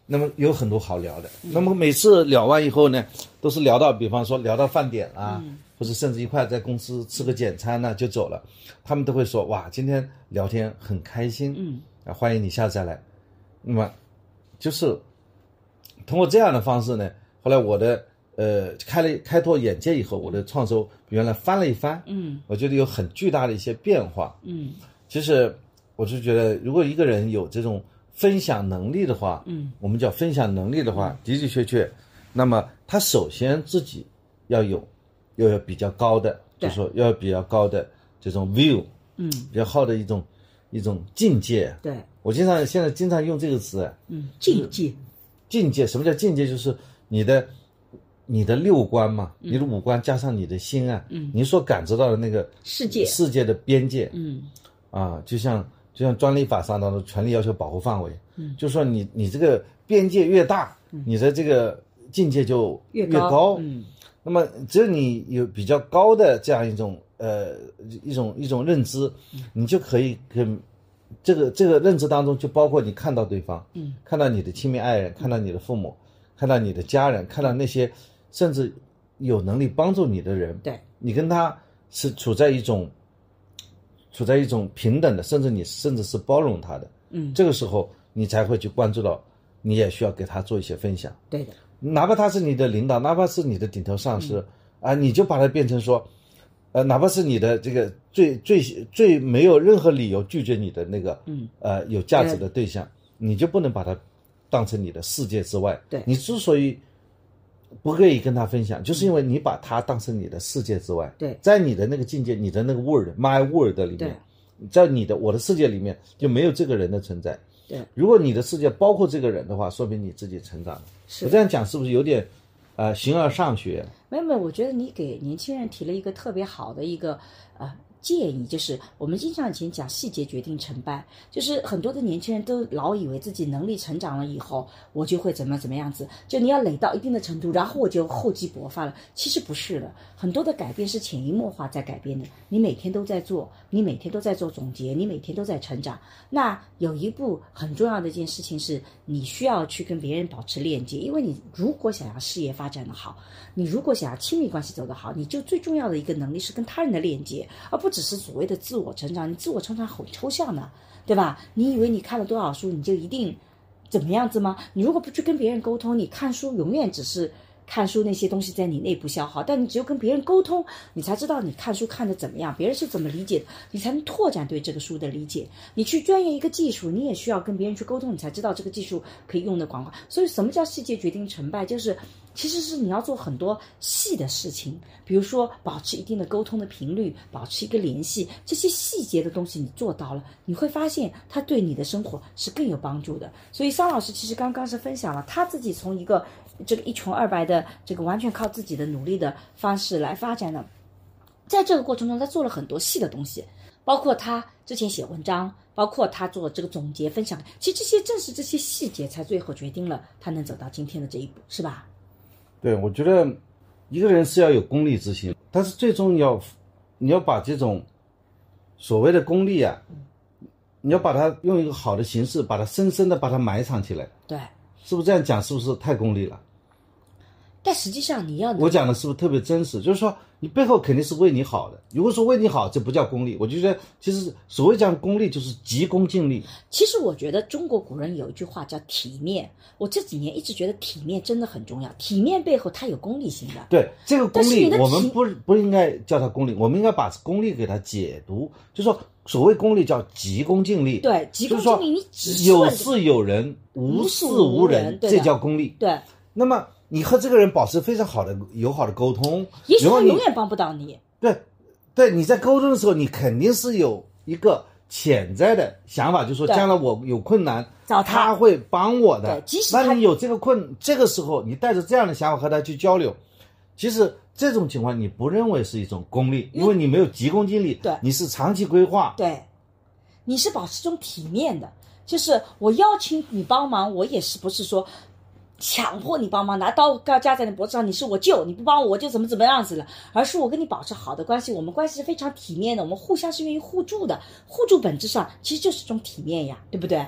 那么有很多好聊的。那么每次聊完以后呢，都是聊到，比方说聊到饭点啦，嗯。或者甚至一块在公司吃个简餐呢就走了，他们都会说哇，今天聊天很开心，嗯。啊，欢迎你下次再来。那么就是通过这样的方式呢，后来我的呃开了开拓眼界以后，我的创收原来翻了一番，嗯我觉得有很巨大的一些变化。嗯其实我是觉得，如果一个人有这种分享能力的话，嗯，我们叫分享能力的话，的的确确，那么他首先自己要有要有比较高的，就是说要有比较高的这种 view，嗯，比较好的一种一种境界。对，我经常现在经常用这个词，嗯，境界，境界。什么叫境界？就是你的你的六观嘛，你的五官加上你的心啊，嗯，你所感知到的那个世界，世界的边界，嗯。啊，就像就像专利法上当中权利要求保护范围，嗯，就说你你这个边界越大，你的这个境界就越越高。嗯。那么只有你有比较高的这样一种呃一种一种认知，你就可以跟这个这个认知当中就包括你看到对方，嗯，看到你的亲密爱人，看到你的父母，看到你的家人，看到那些甚至有能力帮助你的人，对，你跟他是处在一种处在一种平等的，甚至你甚至是包容他的，嗯，这个时候你才会去关注到，你也需要给他做一些分享，对的，哪怕他是你的领导，哪怕是你的顶头上嗯。司，啊，你就把他变成说，呃，哪怕是你的这个最最最没有任何理由拒绝你的那个，嗯，呃，有价值的对象，你就不能把他当成你的世界之外。对。你之所以不愿意跟他分享，就是因为你把他当成你的世界之外。对在你的那个境界，你的那个 world，my world 里面，在你的我的世界里面就没有这个人的存在。对，如果你的世界包括这个人的话，说明你自己成长了。是我这样讲是不是有点，呃，形而上学？没有没有，我觉得你给年轻人提了一个特别好的一个呃建议，就是我们经常以前讲细节决定成败，就是很多的年轻人都老以为自己能力成长了以后，我就会怎么怎么样子，就你要累到一定的程度，然后我就厚积薄发了。其实不是的，很多的改变是潜移默化在改变的。你每天都在做，你每天都在做总结，你每天都在成长。那有一步很重要的一件事情是，你需要去跟别人保持链接，因为你如果想要事业发展的好，你如果想要亲密关系走得好，你就最重要的一个能力是跟他人的链接，而不只是所谓的自我成长。你自我成长很抽象的，对吧？你以为你看了多少书，你就一定怎么样子吗？你如果不去跟别人沟通，你看书永远只是。看书那些东西在你内部消耗，但你只有跟别人沟通，你才知道你看书看的怎么样，别人是怎么理解的，你才能拓展对这个书的理解。你去钻研一个技术，你也需要跟别人去沟通，你才知道这个技术可以用的广告。所以，什么叫细节决定成败？就是其实是你要做很多细的事情，比如说保持一定的沟通的频率，保持一个联系，这些细节的东西你做到了，你会发现它对你的生活是更有帮助的。所以，桑老师其实刚刚是分享了他自己从一个这个一穷二白的这个完全靠自己的努力的方式来发展的，在这个过程中，他做了很多细的东西，包括他之前写文章，包括他做这个总结分享。其实这些正是这些细节，才最后决定了他能走到今天的这一步，是吧？对，我觉得一个人是要有功利之心，但是最终要你要把这种所谓的功利啊，你要把它用一个好的形式，把它深深的把它埋藏起来，对。是不是这样讲？是不是太功利了？但实际上，你要我讲的是不是特别真实？就是说，你背后肯定是为你好的。如果说为你好，这不叫功利。我就觉得，其实所谓讲功利，就是急功近利。其实我觉得中国古人有一句话叫体面。我这几年一直觉得体面真的很重要。体面背后它有功利性的。对这个功利，我们不不应该叫它功利，我们应该把功利给它解读，就说所谓功利叫急功近利。对急功就是说近利你只有事有人，无无事事无无人，这叫功利。对，那么你和这个人保持非常好的友好的沟通，也许他永远帮不到你。对，对，你在沟通的时候，你肯定是有一个潜在的想法，就是说将来我有困难，找他他会帮我的对。即使那你有这个困，这个时候你带着这样的想法和他去交流，其实这种情况你不认为是一种功利，因为你没有急功近利，对你是长期规划，对，你是保持这种体面的，就是我邀请你帮忙，我也是不是说强迫你帮忙，拿刀要架在你脖子上，你是我舅，你不帮我我就怎么怎么样子了，而是我跟你保持好的关系，我们关系是非常体面的，我们互相是愿意互助的，互助本质上其实就是一种体面呀，对不对？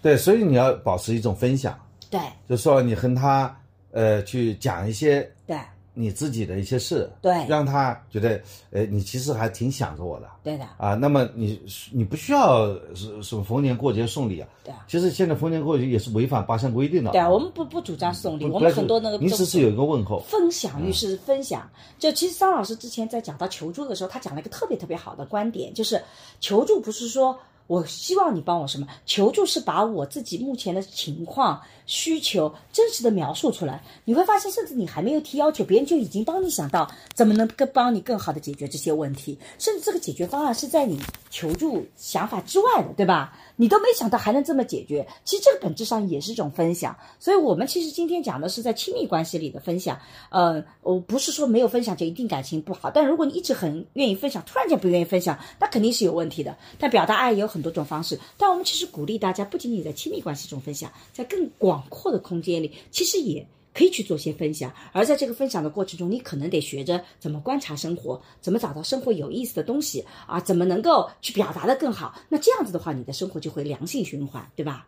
对，所以你要保持一种分享，对。就是说你和他呃去讲一些对你自己的一些事，对让他觉得，呃，你其实还挺想着我的对的，啊。那么你你不需要什什么逢年过节送礼啊。对啊其实现在逢年过节也是违反八项规定的。对啊，我们不不主张送礼，我们很多那个你只是有一个问候。分享欲是分享。就其实张老师之前在讲到求助的时候，他讲了一个特别特别好的观点，就是求助不是说我希望你帮我什么，求助是把我自己目前的情况、需求真实的描述出来。你会发现，甚至你还没有提要求，别人就已经帮你想到怎么能更帮你更好的解决这些问题，甚至这个解决方案是在你求助想法之外的，对吧？你都没想到还能这么解决，其实这个本质上也是一种分享。所以我们其实今天讲的是在亲密关系里的分享。呃，我不是说没有分享就一定感情不好，但如果你一直很愿意分享，突然间不愿意分享，那肯定是有问题的。但表达爱有很多种方式，但我们其实鼓励大家，不仅仅在亲密关系中分享，在更广阔的空间里，其实也。可以去做些分享，而在这个分享的过程中，你可能得学着怎么观察生活，怎么找到生活有意思的东西啊，怎么能够去表达的更好。那这样子的话，你的生活就会良性循环，对吧？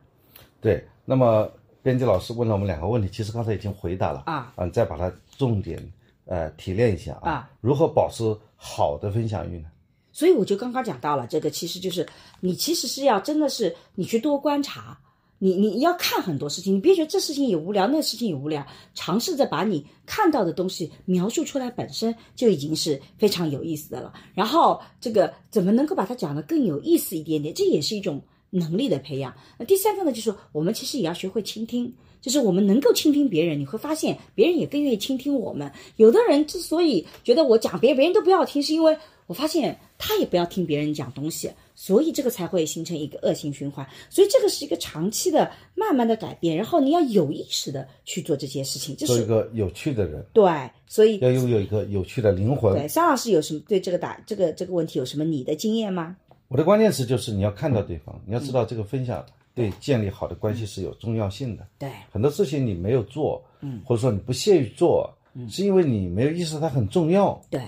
对，那么编辑老师问了我们两个问题，其实刚才已经回答了啊啊，你再把它重点呃提炼一下啊，啊如何保持好的分享欲呢？所以我就刚刚讲到了，这个其实就是你其实是要真的是你去多观察，你你要看很多事情，你别觉得这事情也无聊，那事情也无聊，尝试着把你看到的东西描述出来，本身就已经是非常有意思的了。然后这个怎么能够把它讲得更有意思一点点，这也是一种能力的培养。那第三个呢，就是我们其实也要学会倾听。就是我们能够倾听别人，你会发现别人也更愿意倾听我们。有的人之所以觉得我讲别人别人都不要听，是因为我发现他也不要听别人讲东西，所以这个才会形成一个恶性循环。所以这个是一个长期的、慢慢的改变，然后你要有意识的去做这些事情，这做一个有趣的人，对。所以要拥有一个有趣的灵魂。对，桑老师有什么对这个答这个这个问题有什么你的经验吗？我的关键词就是你要看到对方，你要知道这个分享对。建立好的关系是有重要性的。对，很多事情你没有做，嗯，或者说你不屑于做，嗯，是因为你没有意识到它很重要。对，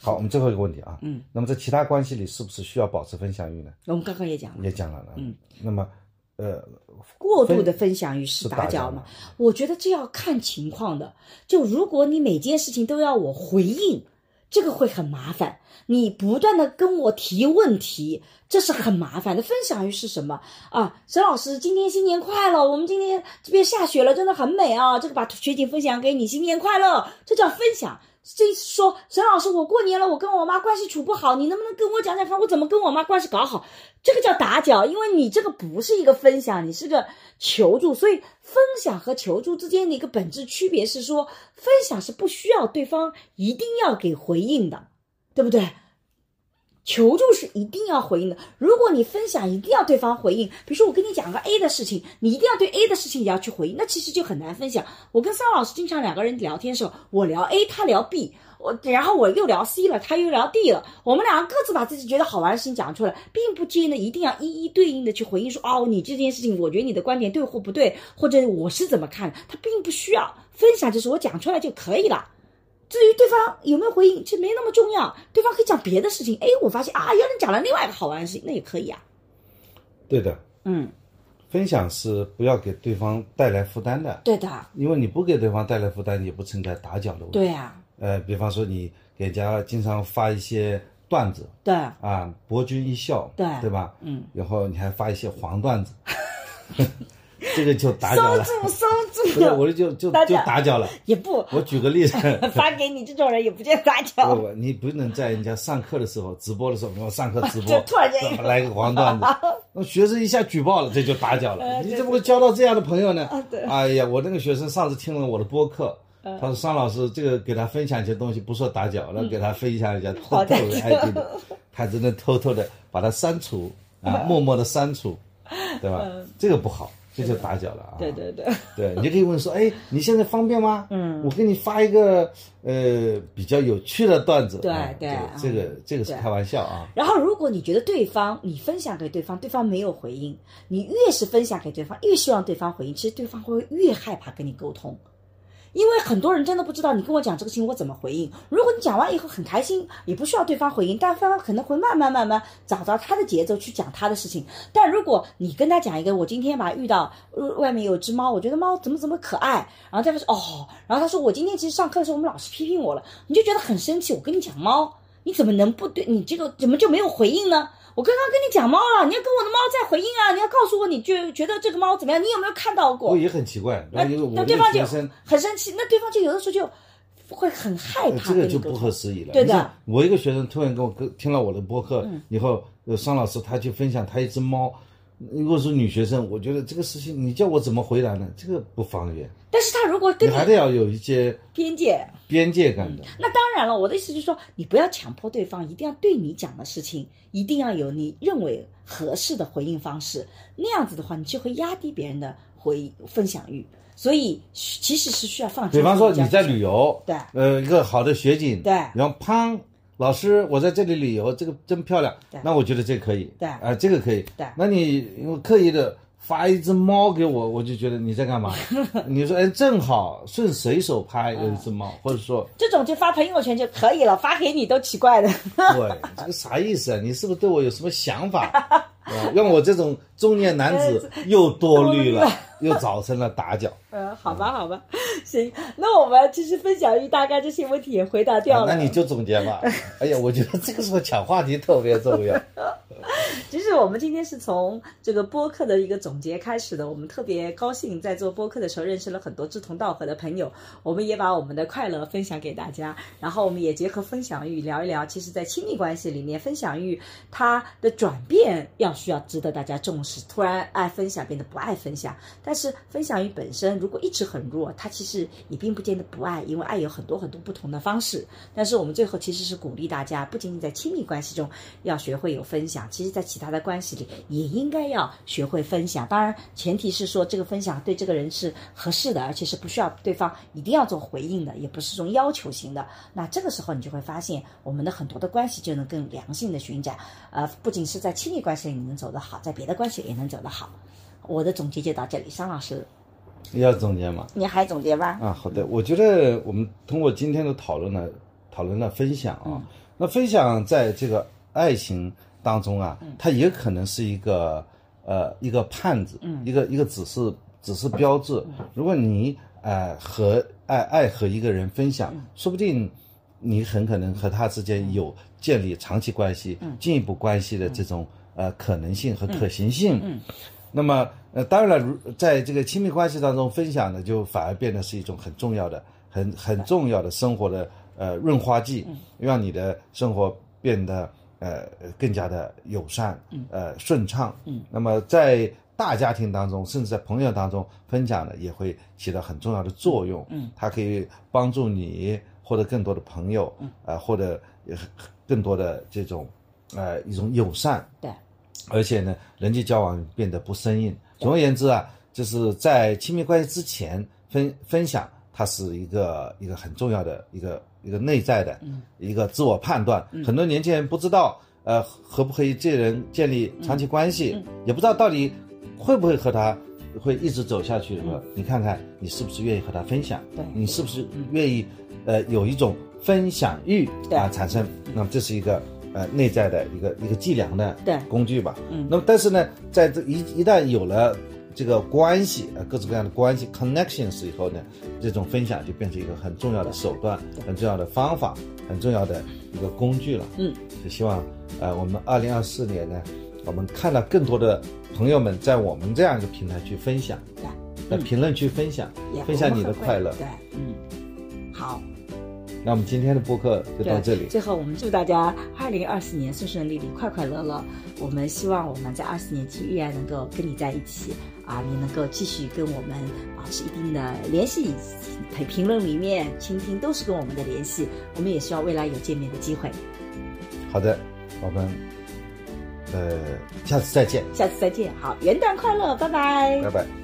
好，我们最后一个问题啊，嗯，那么在其他关系里是不是需要保持分享欲呢？我们刚刚也讲了，也讲了了，嗯，那么，呃，过度的分享欲是是打搅打搅嘛？我觉得这要看情况的。就如果你每件事情都要我回应，这个会很麻烦。你不断的跟我提问题，这是很麻烦的。分享欲是什么啊？沈老师，今天新年快乐！我们今天这边下雪了，真的很美啊！这个把雪景分享给你，新年快乐！这叫分享。这说，沈老师，我过年了，我跟我妈关系处不好，你能不能跟我讲讲看，我怎么跟我妈关系搞好？这个叫打搅，因为你这个不是一个分享，你是个求助，所以分享和求助之间的一个本质区别是说，分享是不需要对方一定要给回应的，对不对？求助是一定要回应的。如果你分享一定要对方回应，比如说我跟你讲个 A 的事情，你一定要对 A 的事情也要去回应，那其实就很难分享。我跟桑老师经常两个人聊天的时候，我聊 A，他聊 B，我然后我又聊 C 了，他又聊 D 了，我们两个各自把自己觉得好玩的事情讲出来，并不见得一定要一一对应的去回应说哦，你这件事情我觉得你的观点对或不对，或者我是怎么看，他并不需要分享，就是我讲出来就可以了。至于对方有没有回应，其实没那么重要。对方可以讲别的事情，哎，我发现啊，有人讲了另外一个好玩的事情，那也可以啊。对的，嗯，分享是不要给对方带来负担的，对的，因为你不给对方带来负担，也不存在打搅的问题。对啊，呃，比方说你给人家经常发一些段子对，啊，博君一笑，对。对吧？嗯，然后你还发一些黄段子，这个就打搅了。住，收不是，住，我就就打就打搅了。也不我举个例子，发给你这种人也不见打搅。不，你不能在人家上课的时候、直播的时候，我上课直播就，突然间怎么来个黄段子，那学生一下举报了，这就打搅了。呃你怎么会交到这样的朋友呢？哎呀，我那个学生上次听了我的播客，呃他说商老师这个给他分享一些东西不说打搅，然后给他分享一下偷偷的，他只能偷偷的把它删除啊，默默的删除，对吧？这个不好，这就打搅了啊。嗯对对对，对，你就可以问说，哎，你现在方便吗？嗯，我给你发一个呃比较有趣的段子。对啊对这个这个是开玩笑啊。然后，如果你觉得对方你分享给对方，对方没有回应，你越是分享给对方，越希望对方回应，其实对方会越害怕跟你沟通。因为很多人真的不知道你跟我讲这个事情我怎么回应。如果你讲完以后很开心，也不需要对方回应，但对方可能会慢慢慢慢找到他的节奏去讲他的事情。但如果你跟他讲一个，我今天吧遇到外面有只猫，我觉得猫怎么怎么可爱，然后他说哦，然后他说我今天其实上课的时候我们老师批评我了，你就觉得很生气。我跟你讲猫，你怎么能不对你这个怎么就没有回应呢？我刚刚跟你讲猫了，你要跟我的猫再回应啊！你要告诉我你觉觉得这个猫怎么样？你有没有看到过我？也很奇怪，那对方就。很生气，那对方就有的时候就会很害呃怕这个就不。合时宜了。对的我一个学生突然跟我跟听了我的播客以后，呃，商老师他去分享他一只猫，如果是女学生，我觉得这个事情你叫我怎么回答呢？这个不方便，但是他如果跟你你还得要有一些边界，边界感的。那当然了，我的意思就是说，你不要强迫对方一定要对你讲的事情，一定要有你认为合适的回应方式。那样子的话，你就会压低别人的回分享欲。所以其实是需要放。比方说你在旅游，对呃，一个好的雪景，对然后砰，老师，我在这里旅游，这个真漂亮，那我觉得这可以，对啊、这个可以，对那你因为刻意的发一只猫给我，我就觉得你在干嘛？你说，哎，正好顺随手拍有一只猫，或者说，这种就发朋友圈就可以了，发给你都奇怪的。对，这个啥意思啊？你是不是对我有什么想法？啊，让我这种中年男子又多虑了，又造成了打搅。嗯，好吧，好吧，行，那我们其实分享欲大概这些问题也回答掉了。啊那你就总结吧。哎呀，我觉得这个时候抢话题特别重要。其实我们今天是从这个播客的一个总结开始的，我们特别高兴在做播客的时候认识了很多志同道合的朋友，我们也把我们的快乐分享给大家，然后我们也结合分享欲聊一聊，其实，在亲密关系里面，分享欲它的转变要需要值得大家重视，突然爱分享变得不爱分享，但是分享欲本身如果一直很弱，它其实也并不见得不爱，因为爱有很多很多不同的方式，但是我们最后其实是鼓励大家，不仅仅在亲密关系中要学会有分享，其实在其他的关系里也应该要学会分享。当然，前提是说这个分享对这个人是合适的，而且是不需要对方一定要做回应的，也不是这种要求型的。那这个时候你就会发现，我们的很多的关系就能更良性的循展。呃，不仅是在亲密关系里能走得好，在别的关系也能走得好。我的总结就到这里，商老师，要总结吗？你还总结吧？啊，好的。我觉得我们通过今天的讨论呢，讨论了分享啊，那分享在这个爱情当中啊，它也可能是一个呃一个盼子，一个一个指示指示标志。如果你呃和爱爱和一个人分享，说不定你很可能和他之间有建立长期关系、进一步关系的这种呃可能性和可行性。嗯。那么，呃，当然了，如在这个亲密关系当中分享呢，就反而变得是一种很重要的、很很重要的生活的呃润滑剂，让你的生活变得呃更加的友善，呃顺畅。嗯，那么在大家庭当中，甚至在朋友当中分享呢，也会起到很重要的作用。嗯，它可以帮助你获得更多的朋友，嗯，呃，获得也更多的这种呃一种友善。对。而且呢，人际交往变得不生硬。总而言之啊，就是在亲密关系之前分分享，它是一个一个很重要的一个一个内在的一个自我判断。很多年轻人不知道，呃，合不可以这人建立长期关系，也不知道到底会不会和他会一直走下去。你看看，你是不是愿意和他分享？对你是不是愿意呃有一种分享欲啊产生？那么这是一个。呃，内在的一个一个计量的对工具吧。嗯，那么但是呢，在这一一旦有了这个关系，呃，各种各样的关系 connections 以后呢，这种分享就变成一个很重要的手段，很重要的方法，很重要的一个工具了。嗯，就希望呃，我们二零二四年呢，我们看到更多的朋友们在我们这样一个平台去分享，对，在评论区分享，分享你的快乐。对，嗯，好。那我们今天的播客就到这里。最后，我们祝大家二零二四年顺顺利利、快快乐乐。我们希望我们在二四年期依然能够跟你在一起啊，你能够继续跟我们保持一定的联系，评评论里面倾听都是跟我们的联系。我们也希望未来有见面的机会。好的，我们呃下次再见。下次再见，好，元旦快乐，拜拜，拜拜。